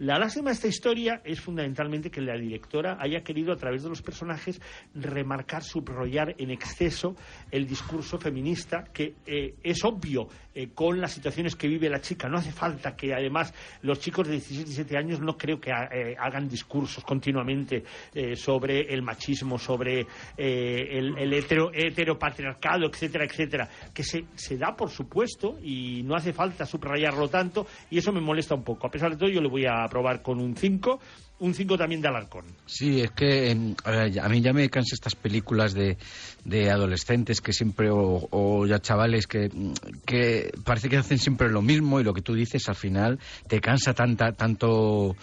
La lástima de esta historia es fundamentalmente que la directora haya querido a través de los personajes remarcar, subrayar en exceso el discurso feminista que es obvio con las situaciones que vive la chica. No hace falta que además los chicos de 16, 17 años no creo que eh, hagan discursos continuamente eh, sobre el machismo, sobre eh, el, el hetero- heteropatriarcado, etcétera, etcétera, que se, se da por supuesto y no hace falta subrayarlo tanto y eso me molesta un poco. A pesar de todo yo le voy a aprobar con un 5, un 5 también de Alarcón. Sí, es que em, a, ver, ya- a mí ya me cansan estas películas de, de adolescentes que siempre, o, o ya chavales que, mm, que parece que hacen siempre lo mismo y lo que tú dices al final te cansa tanta, tanto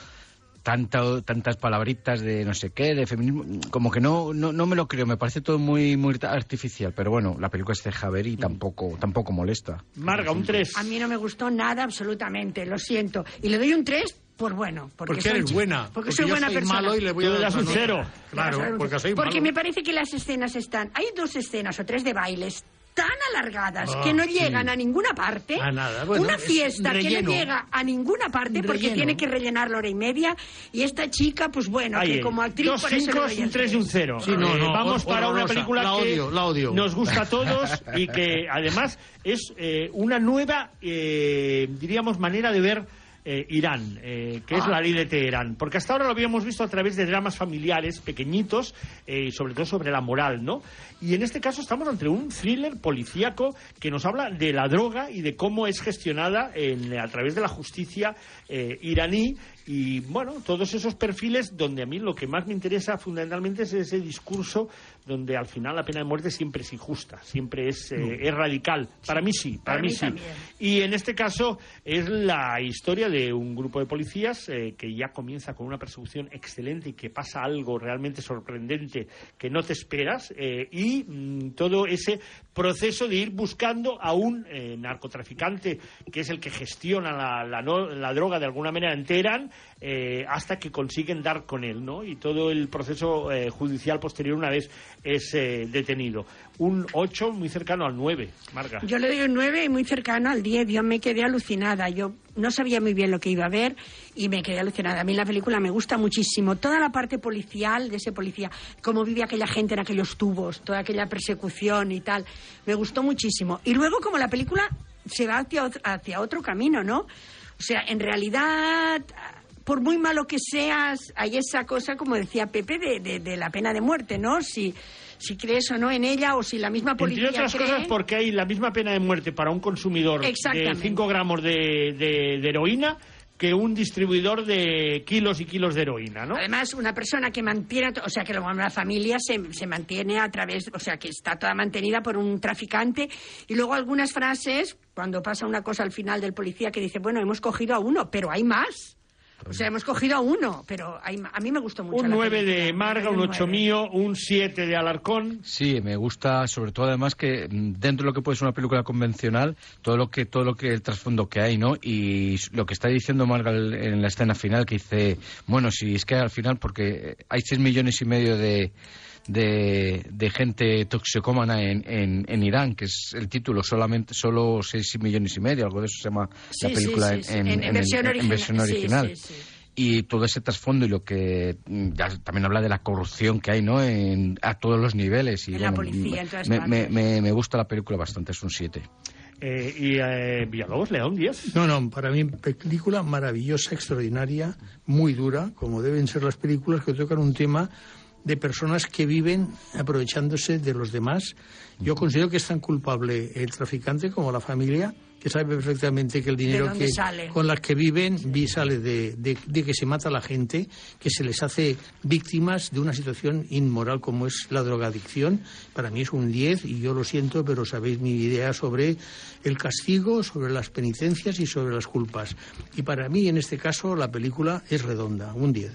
tanto, tantas palabritas de no sé qué, de feminismo, como que no, no, no me lo creo, me parece todo muy, muy artificial, pero bueno, la película es ceja ver y tampoco, tampoco molesta. Marga, un 3. A mí no me gustó nada absolutamente, lo siento. Y le doy un 3 por bueno. Porque, Porque soy- eres buena. Porque, Porque soy yo buena soy persona. malo y le voy a dar das un cero. Claro, porque cero. soy Porque malo. me parece que las escenas están... Hay dos escenas o tres de bailes tan alargadas Ah, que no sí. llegan a ninguna parte. A nada. Bueno, Una es fiesta que no llega a ninguna parte porque Relleno. tiene que rellenar la hora y media. Y esta chica, pues bueno, Ahí, que como actriz... dos por eso cinco, doy un 3 y un 0. Sí, no, no, vamos para una película La que odio, la odio. nos gusta a todos y que además es eh, una nueva, eh, diríamos, manera de ver eh, Irán, eh, que es Ah. la ley de Teherán. Porque hasta ahora lo habíamos visto a través de dramas familiares pequeñitos eh, sobre todo sobre la moral, ¿no? Y en este caso estamos ante un thriller policíaco que nos habla de la droga y de cómo es gestionada en- a través de la justicia eh, iraní y bueno, todos esos perfiles donde a mí lo que más me interesa fundamentalmente es ese discurso donde al final la pena de muerte siempre es injusta, siempre es, eh, es radical. Para mí sí, para, Para mí, mí sí. también. Y en este caso es la historia de un grupo de policías eh, que ya comienza con una persecución excelente y que pasa algo realmente sorprendente que no te esperas eh, y mm, todo ese proceso de ir buscando a un eh, narcotraficante que es el que gestiona la, la no- la droga de alguna manera en Teherán eh, hasta que consiguen dar con él, ¿no? Y todo el proceso eh, judicial posterior una vez es eh, detenido. Un 8 muy cercano al 9, Marga. Yo le doy un 9 y muy cercano al 10. Yo me quedé alucinada. Yo no sabía muy bien lo que iba a ver y me quedé alucinada. A mí la película me gusta muchísimo. Toda la parte policial de ese policía, cómo vive aquella gente en aquellos tubos, toda aquella persecución y tal. Me gustó muchísimo. Y luego como la película se va hacia otro, hacia otro camino, ¿no? O sea, en realidad, por muy malo que seas, hay esa cosa, como decía Pepe, de, de- de la pena de muerte, ¿no? Si, si crees o no en ella o si la misma policía Entre otras cree... cosas porque hay la misma pena de muerte para un consumidor de Exactamente. 5 gramos de, de- de heroína que un distribuidor de kilos y kilos de heroína, ¿no? Además, una persona que mantiene, o sea, que la familia se, se mantiene a través, o sea, que está toda mantenida por un traficante. Y luego algunas frases, cuando pasa una cosa al final del policía que dice, bueno, hemos cogido a uno, pero hay más. O sea, hemos cogido a uno, pero a mí me gustó mucho. Un la 9 película. de Marga, un Un 8 nueve. mío, un 7 de Alarcón. Sí, me gusta sobre todo además que mm, dentro de lo que puede ser una película convencional, todo lo que todo lo que el trasfondo que hay, ¿no? Y lo que está diciendo Marga en la escena final que dice, bueno, si es que al final porque hay 6 millones y medio de de, de gente toxicómana en, en, en Irán, que es el título, solamente solo 6 millones y medio, algo de eso se llama Sí, la película sí, en, sí, en- en en- versión en original, versión sí, original. sí, sí. Y todo ese trasfondo y lo que mm, ya también habla de la corrupción que hay, ¿no? En, a todos los niveles. Y, la bueno, policía, me, me, me gusta la película bastante, es un 7. Eh, y eh, Villalobos le da un 10. No, no, para mí película maravillosa, extraordinaria, muy dura, como deben ser las películas que tocan un tema de personas que viven aprovechándose de los demás. Yo considero que es tan culpable el traficante como la familia, que sabe perfectamente que el dinero que, sale? con las que viven vi- sale de, de- de que se mata a la gente, que se les hace víctimas de una situación inmoral como es la drogadicción. Para mí es un 10 y yo lo siento, pero sabéis mi idea sobre el castigo, sobre las penitencias y sobre las culpas. Y para mí, en este caso, la película es redonda, un 10.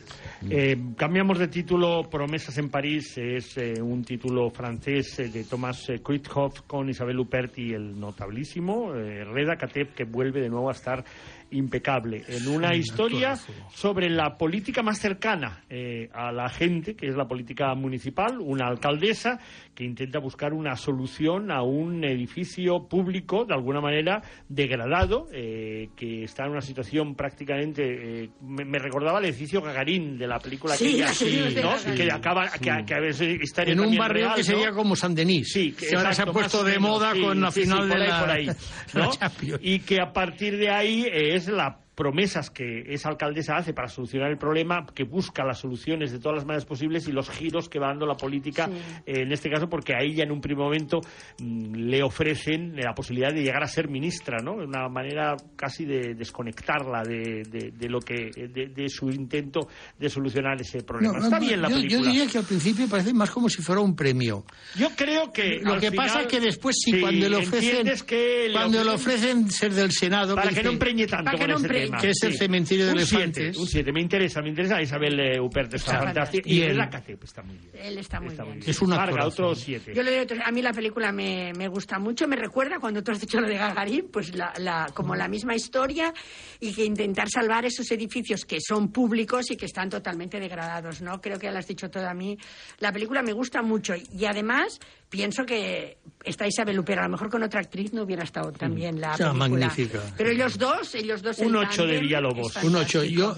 Eh, cambiamos de título, Promesas en París es eh, un título francés eh, de Thomas Kruithoff con Isabel Huppert y el notabilísimo eh, Reda Kateb que vuelve de nuevo a estar impecable en una Sí, historia sobre la política más cercana eh, a la gente, que es la política municipal, una alcaldesa que intenta buscar una solución a un edificio público, de alguna manera degradado, eh, que está en una situación prácticamente... eh, me, me recordaba el edificio Gagarín de la película Sí, aquella, sí, ¿no? Gagarin. que acaba que, que a veces historia En un barrio real, que ¿no? sería como San Denis, Sí, que ahora se ha puesto de menos, moda sí, con la sí, sí, final por de ahí, la, por ahí, de la ¿no? Champions. Y que a partir de ahí eh, es la promesas que esa alcaldesa hace para solucionar el problema, que busca las soluciones de todas las maneras posibles y los giros que va dando la política, eh, en este caso porque a ella en un primer momento mm, le ofrecen la posibilidad de llegar a ser ministra, ¿no? Una manera casi de desconectarla de, de- de lo que de, de su intento de solucionar ese problema. No, Está no, bien la yo, yo diría que al principio parece más como si fuera un premio. Yo creo que Lo que pasa es que después sí, sí, cuando le ofrecen, entiendes que le cuando le ofrecen- ser del Senado, para que que no empreñe tanto Para que con no empreñe, Que es el cementerio de un elefantes. siete, un 7, me interesa, me interesa. Isabel eh, Huppert está Está fantástica. fantástico. Y Y el él. Lacate está muy bien. Él está muy Está bien. muy bien. Es un Marga, actorazo. otro 7. Yo le doy otro- a mí la película me, me gusta mucho, me recuerda cuando tú has dicho lo de Gagarin, pues la, la- como la misma historia y que intentar salvar esos edificios que son públicos y que están totalmente degradados, ¿no? Creo que ya lo has dicho todo a mí. La película me gusta mucho y además pienso que está Isabel Huppert, a lo mejor con otra actriz no hubiera estado tan bien la O sea, película. magnífica. Pero ellos dos, ellos dos Un ocho de Villalobos. Un 8. Yo,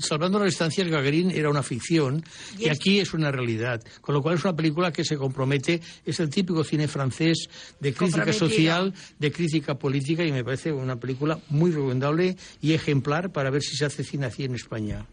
salvando la distancia, el Gagarin era una ficción Y y, es- aquí es una realidad. Con lo cual es una película que se compromete, es el típico cine francés de crítica social, de crítica política y me parece una película muy recomendable y ejemplar para ver si se hace cine así en España.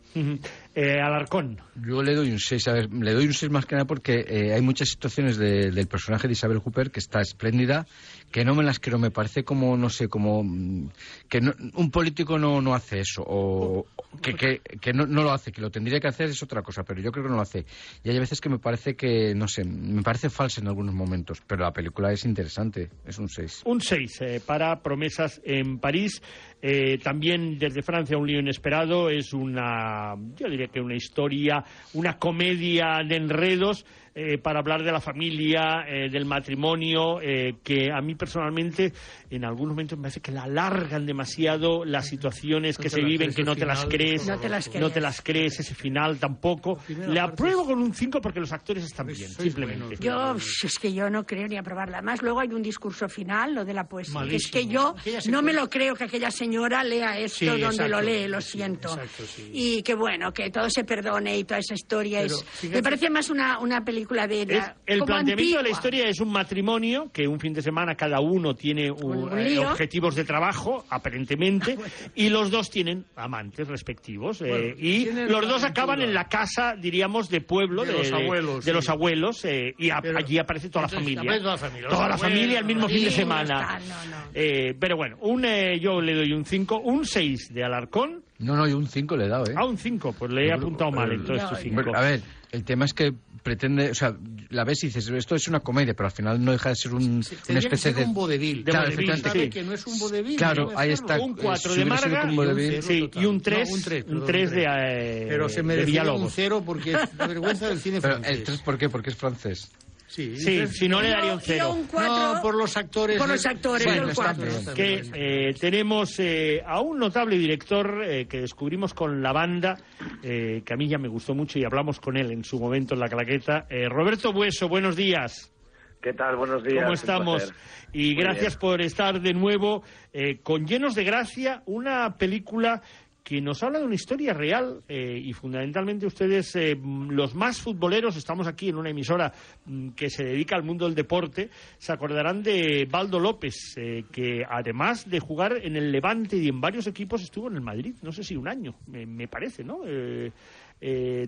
Eh, Alarcón. Yo le doy un 6. A ver, le doy un 6 más que nada porque eh, hay muchas situaciones de- del personaje de Isabel Hooper que está espléndida, que no me las creo. Me parece como, no sé, como. mm, que no- un político no, no hace eso. O que, que, que no, no lo hace. Que lo tendría que hacer es otra cosa, pero yo creo que no lo hace. Y hay veces que me parece que, no sé, me parece falsa en algunos momentos. Pero la película es interesante. Es un 6. Un 6 eh, para Promesas en París. Eh, también desde Francia, Un lío inesperado. Es una, yo diría que una historia, una comedia de enredos eh, para hablar de la familia, eh, del matrimonio, eh, que a mí personalmente en algunos momentos me parece que la alargan demasiado las situaciones No que se viven, que no te las final, crees, No te las no crees. te las crees, ese final tampoco. Le parte apruebo con un 5 porque los actores están bien, simplemente. Yo, es que yo no creo ni aprobarla. Además, luego hay un discurso final, lo de la poesía. que Es que Malísimo. yo no me lo creo que aquella señora lea esto Sí, donde exacto. lo lee, lo Sí, siento. exacto, sí. Y que bueno, que todo se perdone y toda esa historia Pero, es. fíjate- Me parece más una, una película de. Es- la- el planteamiento de la historia es un matrimonio que un fin de semana cada uno tiene un- Un eh, objetivos de trabajo, aparentemente, y los dos tienen amantes respectivos. eh, y los dos acaban en la casa, diríamos, de pueblo De los abuelos, de sí. los abuelos, eh, y a- Pero- allí aparece toda la familia. toda la familia, Toda la abuelos, familia el mismo fin de semana. tal, no, no. Eh, pero bueno, un, eh, yo le doy un 5, un 6 de Alarcón. No, no, yo un 5 le he dado, ¿eh? A un 5, pues le he apuntado mal entonces tu 5. Bueno, a ver, el tema es que pretende, o sea, la ves y dices, esto es una comedia, pero al final no deja de ser un, una Tendría que especie ser de... un vodevil. De Claro, vodevil, efectivamente. sabe sí. que no es un vodevil. Claro, ahí está. un eh, 4 si de Marga un, vodevil- sí, y un 3, No, un tres, un perdón, 3 un de, tres. eh, Pero se de merece un Villalobos. cero porque es la vergüenza del cine Pero francés. el 3, ¿por qué? Porque es francés. Sí, Sí, si no le daría un 0. un cuatro- No, por los actores. Por los actores, está cuatro. que eh, tenemos eh, a un notable director eh, que descubrimos con la banda, eh, que a mí ya me gustó mucho y hablamos con él en su momento en la claqueta. Eh, Roberto Bueso, buenos días. ¿Qué tal? Buenos días. ¿Cómo estamos? Y Muy gracias bien. por estar de nuevo eh, con Llenos de Gracia, una película que nos habla de una historia real eh, y fundamentalmente ustedes, eh, los más futboleros, estamos aquí en una emisora mm, que se dedica al mundo del deporte, se acordarán de Baldo López, eh, que además de jugar en el Levante y en varios equipos estuvo en el Madrid, no sé si un año, me, me parece, ¿no?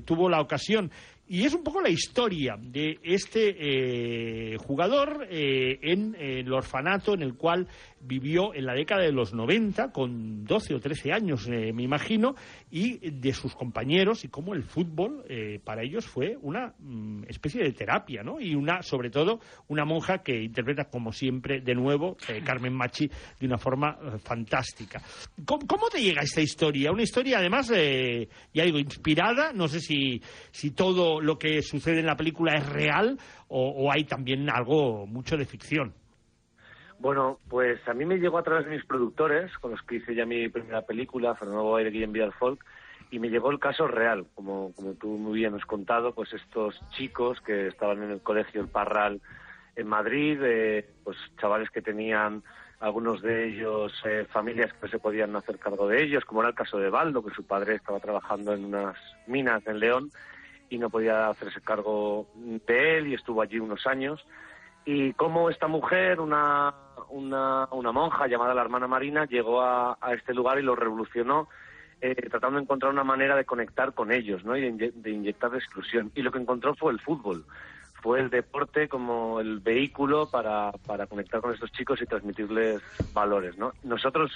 Tuvo la ocasión. Y es un poco la historia de este jugador en el orfanato en el cual vivió en la década de los 90, con 12 o 13 años, eh, me imagino, y de sus compañeros y cómo el fútbol eh, para ellos fue una mm, especie de terapia, ¿no? Y una, sobre todo, una monja que interpreta, como siempre, de nuevo, eh, Carmen Machi, de una forma eh, fantástica. ¿Cómo, te llega esta historia? Una historia, además, eh, ya digo, inspirada, no sé si, si todo lo que sucede en la película es real o hay también algo mucho de ficción. Bueno, pues a mí me llegó a través de mis productores, con los que hice ya mi primera película, Fernando Boaire y Guillem Folk, y me llegó el caso real, como, como tú muy bien has contado, pues estos chicos que estaban en el colegio El Parral en Madrid, eh, pues chavales que tenían algunos de ellos eh, familias que se podían hacer cargo de ellos, como era el caso de Baldo, que su padre estaba trabajando en unas minas en León y no podía hacerse cargo de él y estuvo allí unos años. Y cómo esta mujer, una, una, una monja llamada la hermana Marina, llegó a, este lugar y lo revolucionó, eh, tratando de encontrar una manera de conectar con ellos ¿no? y de, inye- de inyectar exclusión. Y lo que encontró fue el fútbol. Fue el deporte como el vehículo para, para conectar con estos chicos y transmitirles valores. ¿no? Nosotros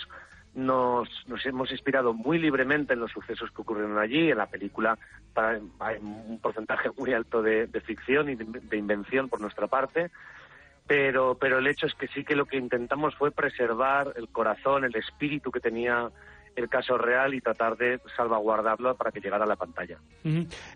nos, nos hemos inspirado muy libremente en los sucesos que ocurrieron allí. En la película hay un porcentaje muy alto de, de ficción y de invención por nuestra parte. Pero, pero el hecho es que sí que lo que intentamos fue preservar el corazón, el espíritu que tenía el caso real y tratar de salvaguardarlo para que llegara a la pantalla.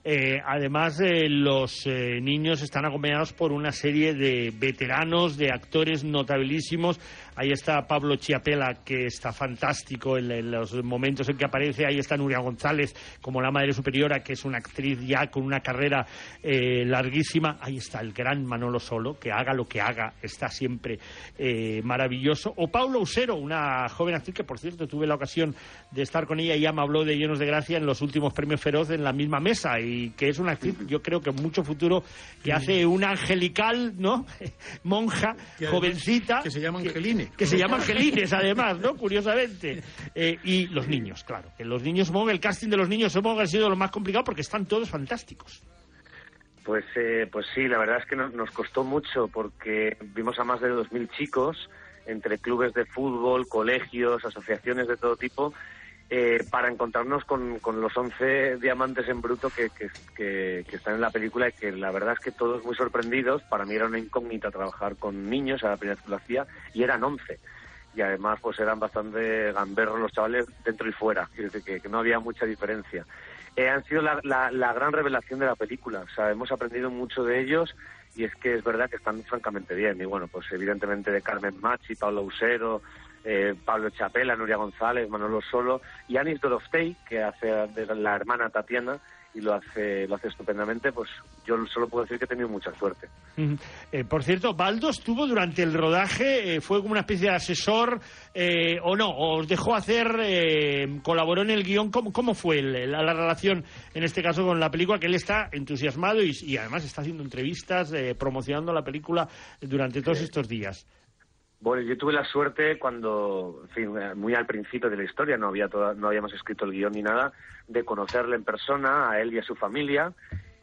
Eh, además, eh, los eh, niños están acompañados por una serie de veteranos, de actores notabilísimos. Ahí está Pablo Chiapela, que está fantástico en, en los momentos en que aparece. Ahí está Nuria González, como la madre superiora, que es una actriz ya con una carrera eh, larguísima. Ahí está el gran Manolo Solo, que haga lo que haga, está siempre eh, maravilloso. O Paulo Usero, una joven actriz que, por cierto, tuve la ocasión de estar con ella y ya me habló de Llenos de Gracia en los últimos premios Feroz en la misma mesa y que es una actriz, yo creo que mucho futuro, que hace una angelical, ¿no? Monja, Que además- jovencita. que se llama Angeline. Que se llama Angelines, además, ¿no? Curiosamente. Eh, y los niños, claro. Que los niños, supongo el casting de los niños, supongo que ha sido lo más complicado porque están todos fantásticos. Pues, eh, pues sí, la verdad es que no- nos costó mucho porque vimos a más de 2.000 chicos entre clubes de fútbol, colegios, asociaciones de todo tipo, eh, para encontrarnos con, con los 11 diamantes en bruto que, que, que- están en la película y que la verdad es que todos muy sorprendidos. Para mí era una incógnita trabajar con niños, a la primera vez que lo hacía, y eran 11. Y además pues eran bastante gamberros los chavales dentro y fuera, quiero decir que, que no había mucha diferencia. Eh, han sido la, la- la gran revelación de la película. O sea, hemos aprendido mucho de ellos y es que es verdad que están francamente bien. Y bueno, pues evidentemente de Carmen Machi, Pablo Usero, eh, Pablo Chapela, Nuria González, Manolo Solo y Anis Doroftey, que hace de la hermana Tatiana y lo hace, lo hace estupendamente, pues yo solo puedo decir que he tenido mucha suerte. Eh, por cierto, Baldo estuvo durante el rodaje, eh, fue como una especie de asesor, eh, o no, o os dejó hacer, eh, colaboró en el guion. ¿Cómo, cómo fue el- la, la relación, en este caso, con la película? Que él está entusiasmado y, y además está haciendo entrevistas, eh, promocionando la película durante todos estos días. Bueno, yo tuve la suerte cuando, en fin, muy al principio de la historia, no, había toda- no habíamos escrito el guion ni nada, de conocerle en persona, a él y a su familia.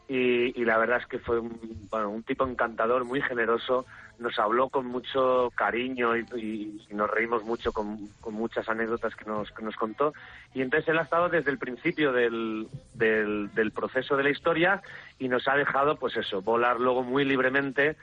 Y, y la verdad es que fue un, bueno, un tipo encantador, muy generoso. Nos habló con mucho cariño y, y- y nos reímos mucho con, con muchas anécdotas que nos, que nos contó. Y entonces él ha estado desde el principio del, del, del proceso de la historia y nos ha dejado, pues eso, volar luego muy libremente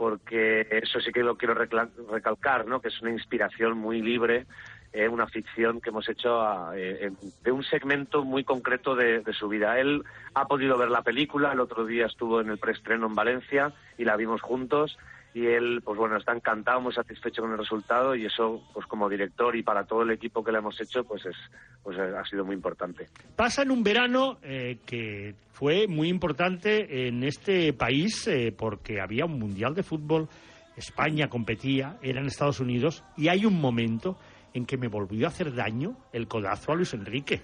porque eso sí que lo quiero recalcar, ¿no? Que es una inspiración muy libre, eh, una ficción que hemos hecho eh, de un segmento muy concreto de su vida. Él ha podido ver la película, el otro día estuvo en el preestreno en Valencia y la vimos juntos y él, pues bueno, está encantado, muy satisfecho con el resultado y eso, pues como director y para todo el equipo que le hemos hecho, pues es, pues ha sido muy importante. Pasa en un verano eh, que fue muy importante en este país eh, porque había un mundial de fútbol, España competía, era en Estados Unidos y hay un momento en que me volvió a hacer daño el codazo a Luis Enrique.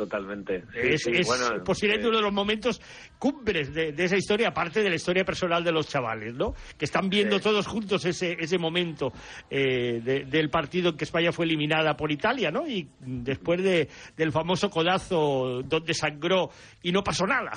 Totalmente. Sí, es sí, es bueno, posiblemente eh, uno de los momentos cumbres de, de esa historia, aparte de la historia personal de los chavales, ¿no? Que están viendo Sí. todos juntos ese, ese momento eh, de- del partido en que España fue eliminada por Italia, ¿no? Y después de, del famoso codazo donde sangró y no pasó nada.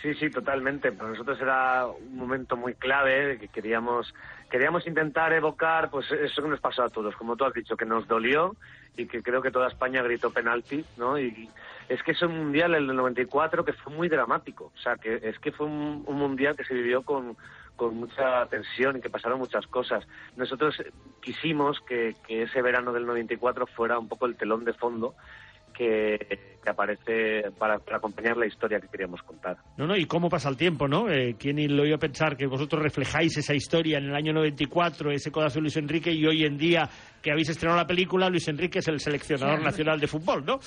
Sí, sí, totalmente. Para nosotros era un momento muy clave que queríamos queríamos intentar evocar pues eso que nos pasó a todos, como tú has dicho, que nos dolió y que creo que toda España gritó penalti, ¿no? Y es que es un mundial, el del 94, que fue muy dramático. O sea, que es que fue un, un mundial que se vivió con, con mucha tensión y que pasaron muchas cosas. Nosotros quisimos que, que ese verano del 94 fuera un poco el telón de fondo que, que aparece para, para acompañar la historia que queríamos contar. No, no, y cómo pasa el tiempo, ¿no? Eh, ¿Quién lo iba a pensar que vosotros reflejáis esa historia en el año 94, ese codazo de Luis Enrique, y hoy en día que habéis estrenado la película, Luis Enrique es el seleccionador nacional de fútbol, ¿no?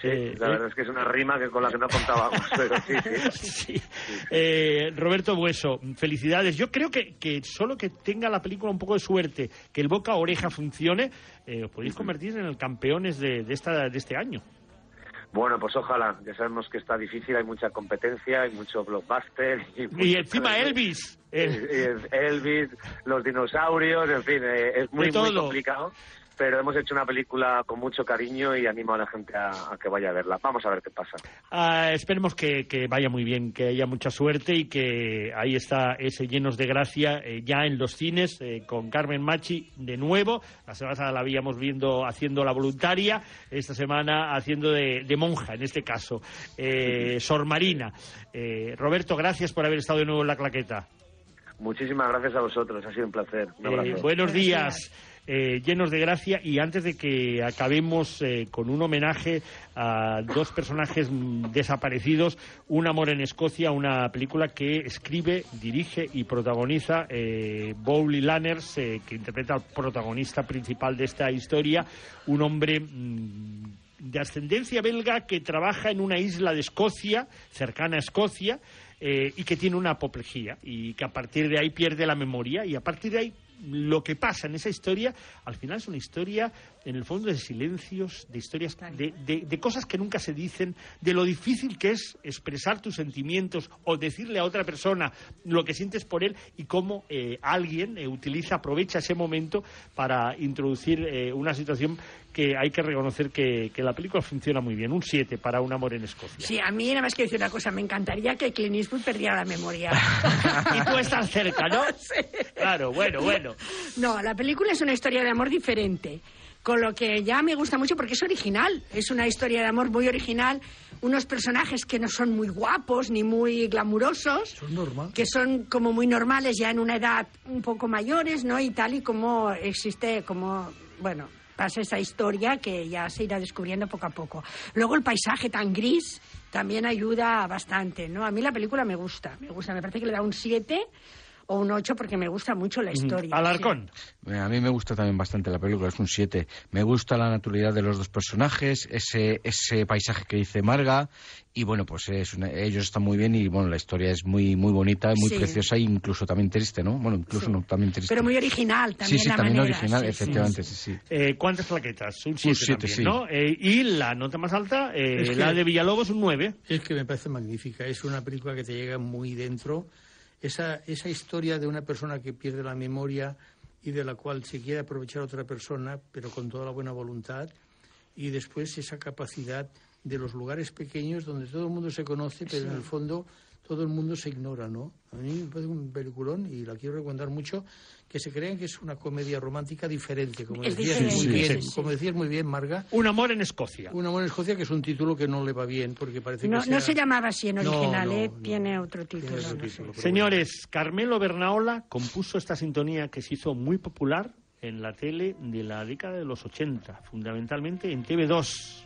Sí, Eh, la verdad es que es una rima que con la que no contábamos, pero sí, sí. Sí. Eh, Roberto Bueso, felicidades. Yo creo que, que solo que tenga la película un poco de suerte, que el boca a oreja funcione, eh, os podéis convertir en el campeones de, de, esta, de este año. Bueno, pues ojalá. Ya sabemos que está difícil, hay mucha competencia, hay mucho blockbuster. Y, encima Elvis. el- Elvis, los dinosaurios, en fin, eh, es muy, muy complicado. Pero hemos hecho una película con mucho cariño y animo a la gente a, a que vaya a verla. Vamos a ver qué pasa. Ah, esperemos que, que vaya muy bien, que haya mucha suerte y que ahí está ese Llenos de Gracia eh, ya en los cines eh, con Carmen Machi de nuevo. La semana pasada la habíamos viendo haciendo la voluntaria, esta semana haciendo de, de monja, en este caso, eh, Sor Marina. Eh, Roberto, gracias por haber estado de nuevo en la claqueta. Muchísimas gracias a vosotros, ha sido un placer. Un abrazo. Eh, buenos días. Eh, llenos de gracia y antes de que acabemos eh, con un homenaje a dos personajes mm, desaparecidos, Un amor en Escocia, una película que escribe, dirige y protagoniza eh, Bowley Lanners, eh, que interpreta al protagonista principal de esta historia, un hombre mm, de ascendencia belga que trabaja en una isla de Escocia, cercana a Escocia, eh, y que tiene una apoplejía y que a partir de ahí pierde la memoria y a partir de ahí lo que pasa en esa historia al final es una historia en el fondo de silencios, de historias, de, de- de cosas que nunca se dicen, de lo difícil que es expresar tus sentimientos o decirle a otra persona lo que sientes por él y cómo eh, alguien eh, utiliza, aprovecha ese momento para introducir eh, una situación que hay que reconocer que, que la película funciona muy bien. Un 7 para Un amor en Escocia. Sí, a mí nada más que decir una cosa, me encantaría que Clint Eastwood perdiera la memoria. y tú estás cerca, ¿no? Claro, bueno, bueno. No, la película es una historia de amor diferente, con lo que ya me gusta mucho porque es original, es una historia de amor muy original, unos personajes que no son muy guapos ni muy glamurosos, Son normal. que son como muy normales ya en una edad un poco mayores, ¿no? Y tal y como existe, como, bueno, pasa esa historia que ya se irá descubriendo poco a poco. Luego el paisaje tan gris también ayuda bastante, ¿no? A mí la película me gusta, me gusta, me parece que le da un 7 o un 8 porque me gusta mucho la historia. Alarcón. Eh, A mí me gusta también bastante la película, es un 7. Me gusta la naturalidad de los dos personajes, ese, ese paisaje que dice Marga, y bueno, pues es una- ellos están muy bien y bueno, la historia es muy muy bonita, muy Sí. preciosa e incluso también triste, ¿no? Bueno, incluso no, también triste. Pero muy original también sí, sí, la también manera, original, sí, sí, efectivamente, sí. sí, sí. Eh, ¿Cuántas plaquetas? Un 7 siete, también, sí. ¿no? Eh, y la nota más alta, eh, Es que- la de Villalobos, un 9. Es que me parece magnífica. Es una película que te llega muy dentro. Esa, esa historia de una persona que pierde la memoria y de la cual se quiere aprovechar otra persona, pero con toda la buena voluntad. Y después esa capacidad de los lugares pequeños donde todo el mundo se conoce, pero en el fondo todo el mundo se ignora, ¿no? A mí me parece un peliculón y la quiero recomendar mucho, que se crean que es una comedia romántica diferente, como Es decías diferente, muy sí, bien, sí. como decías muy bien, Marga. Un amor en Escocia. Un amor en Escocia, que es un título que no le va bien, porque parece No, que no sea- se llamaba así en No, original, no, ¿eh? no. Tiene otro título. otro no sé. título, pero Señores, Carmelo Bernaola compuso esta sintonía que se hizo muy popular en la tele de la década de los 80, fundamentalmente en TV2.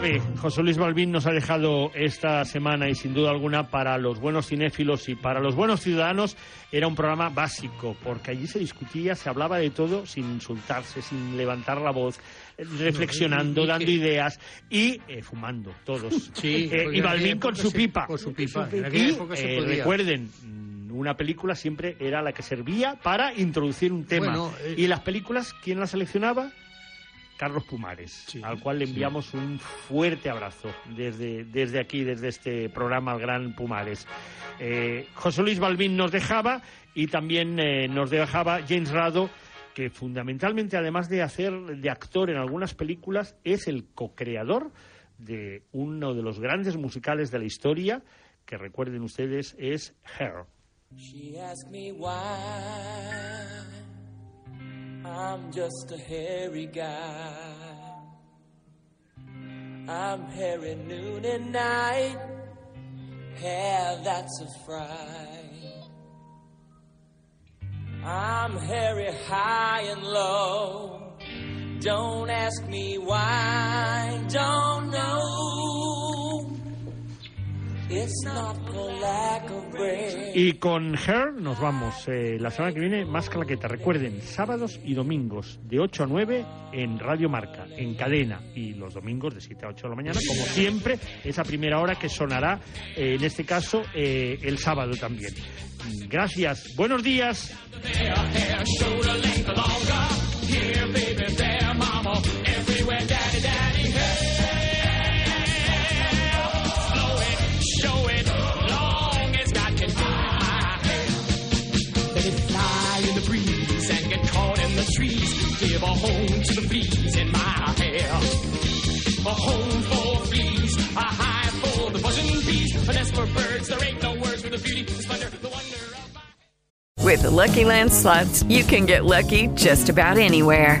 Clave, José Luis Balbín nos ha dejado esta semana y sin duda alguna para los buenos cinéfilos y para los buenos ciudadanos era un programa básico, porque allí se discutía, se hablaba de todo sin insultarse, sin levantar la voz, eh, reflexionando, dando que- ideas y eh, fumando todos. Sí, Eh, y Balbín con su se- pipa. con su pipa. Y aquella época se eh, podía. recuerden, mm, una película siempre era la que servía para introducir un tema. Bueno, eh, y las películas, ¿quién las seleccionaba? Carlos Pumares, al cual le enviamos un fuerte abrazo desde, desde aquí, desde este programa al Gran Pumares. Eh, José Luis Balbín nos dejaba y también eh, nos dejaba James Rado, que fundamentalmente, además de hacer de actor en algunas películas, es el co-creador de uno de los grandes musicales de la historia, que recuerden ustedes es Hair. She asked me why I'm just a hairy guy. I'm hairy noon and night. Hair that's a fright. I'm hairy high and low. Don't ask me why. Don't know. Y con Her nos vamos. eh, la semana que viene, más claqueta. Recuerden, sábados y domingos de 8 a 9 en Radio Marca, en cadena. Y los domingos de 7 a 8 de la mañana, como siempre, esa primera hora que sonará, eh, en este caso, eh, el sábado también. Gracias. Buenos días. Home to the fleas in my hair. A home for fleas, a hive for the buzzing bees, a nest for birds. There ain't no words for the beauty, the splendor, the wonder of. With the Lucky Land slots, you can get lucky just about anywhere.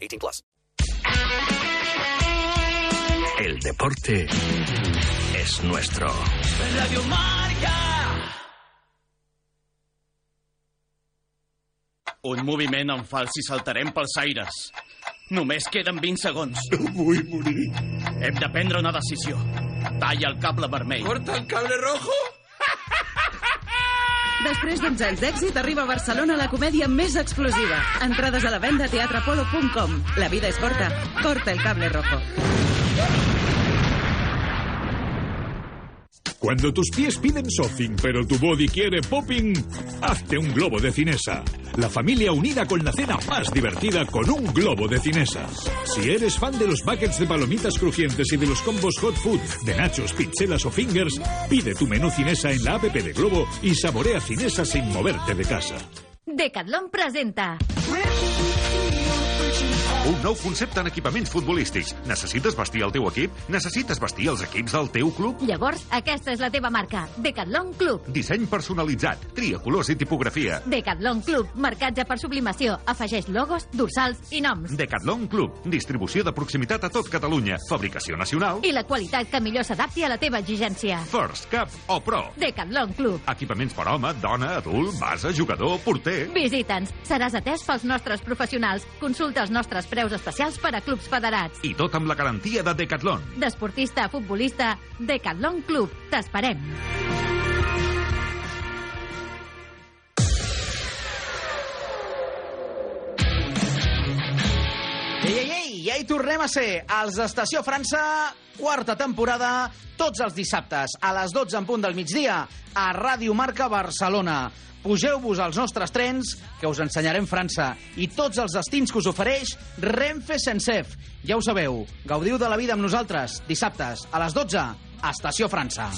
18 plus. El deporte es nuestro. Radio Marca. Un moviment en fals i saltarem pels aires. Només queden 20 segons. No vull morir. Hem de prendre una decisió. Talla el cable vermell. Corta el cable rojo. Després d'uns anys d'èxit, arriba a Barcelona la comèdia més explosiva. Entrades a la venda a teatrapolo.com. La vida es corta. Corta el cable rojo. Cuando tus pies piden surfing, pero tu body quiere popping, hazte un globo de cinesa. La familia unida con la cena más divertida con un globo de cinesa. Si eres fan de los buckets de palomitas crujientes y de los combos hot food de nachos, pizzelas o fingers, pide tu menú cinesa en la app de Globo y saborea cinesa sin moverte de casa. Decathlon presenta Un nou concepte en equipaments futbolístics. Necessites vestir el teu equip? Necessites vestir els equips del teu club? Llavors, aquesta és la teva marca, Decathlon Club. Disseny personalitzat, tria colors i tipografia. Decathlon Club, marcatge per sublimació, afegeix logos, dorsals i noms. Decathlon Club, distribució de proximitat a tot Catalunya, fabricació nacional. I la qualitat que millor s'adapti a la teva exigència. First, Cap o Pro. Decathlon Club. Equipaments per home, dona, adult, base, jugador, porter. Visita'ns. Seràs atès pels nostres professionals. Consulta els nostres preus especials per a clubs federats. I tot amb la garantia de Decathlon. D'esportista a futbolista, Decathlon Club. T'esperem. Ei, ei, ei, ja hi tornem a ser. Els d'Estació França, quarta temporada, tots els dissabtes, a les 12 en punt del migdia, a Ràdio Marca Barcelona. Pugeu-vos als nostres trens, que us ensenyarem França, i tots els destins que us ofereix Renfe Sensef. Ja ho sabeu, gaudiu de la vida amb nosaltres, dissabtes, a les 12, a Estació França.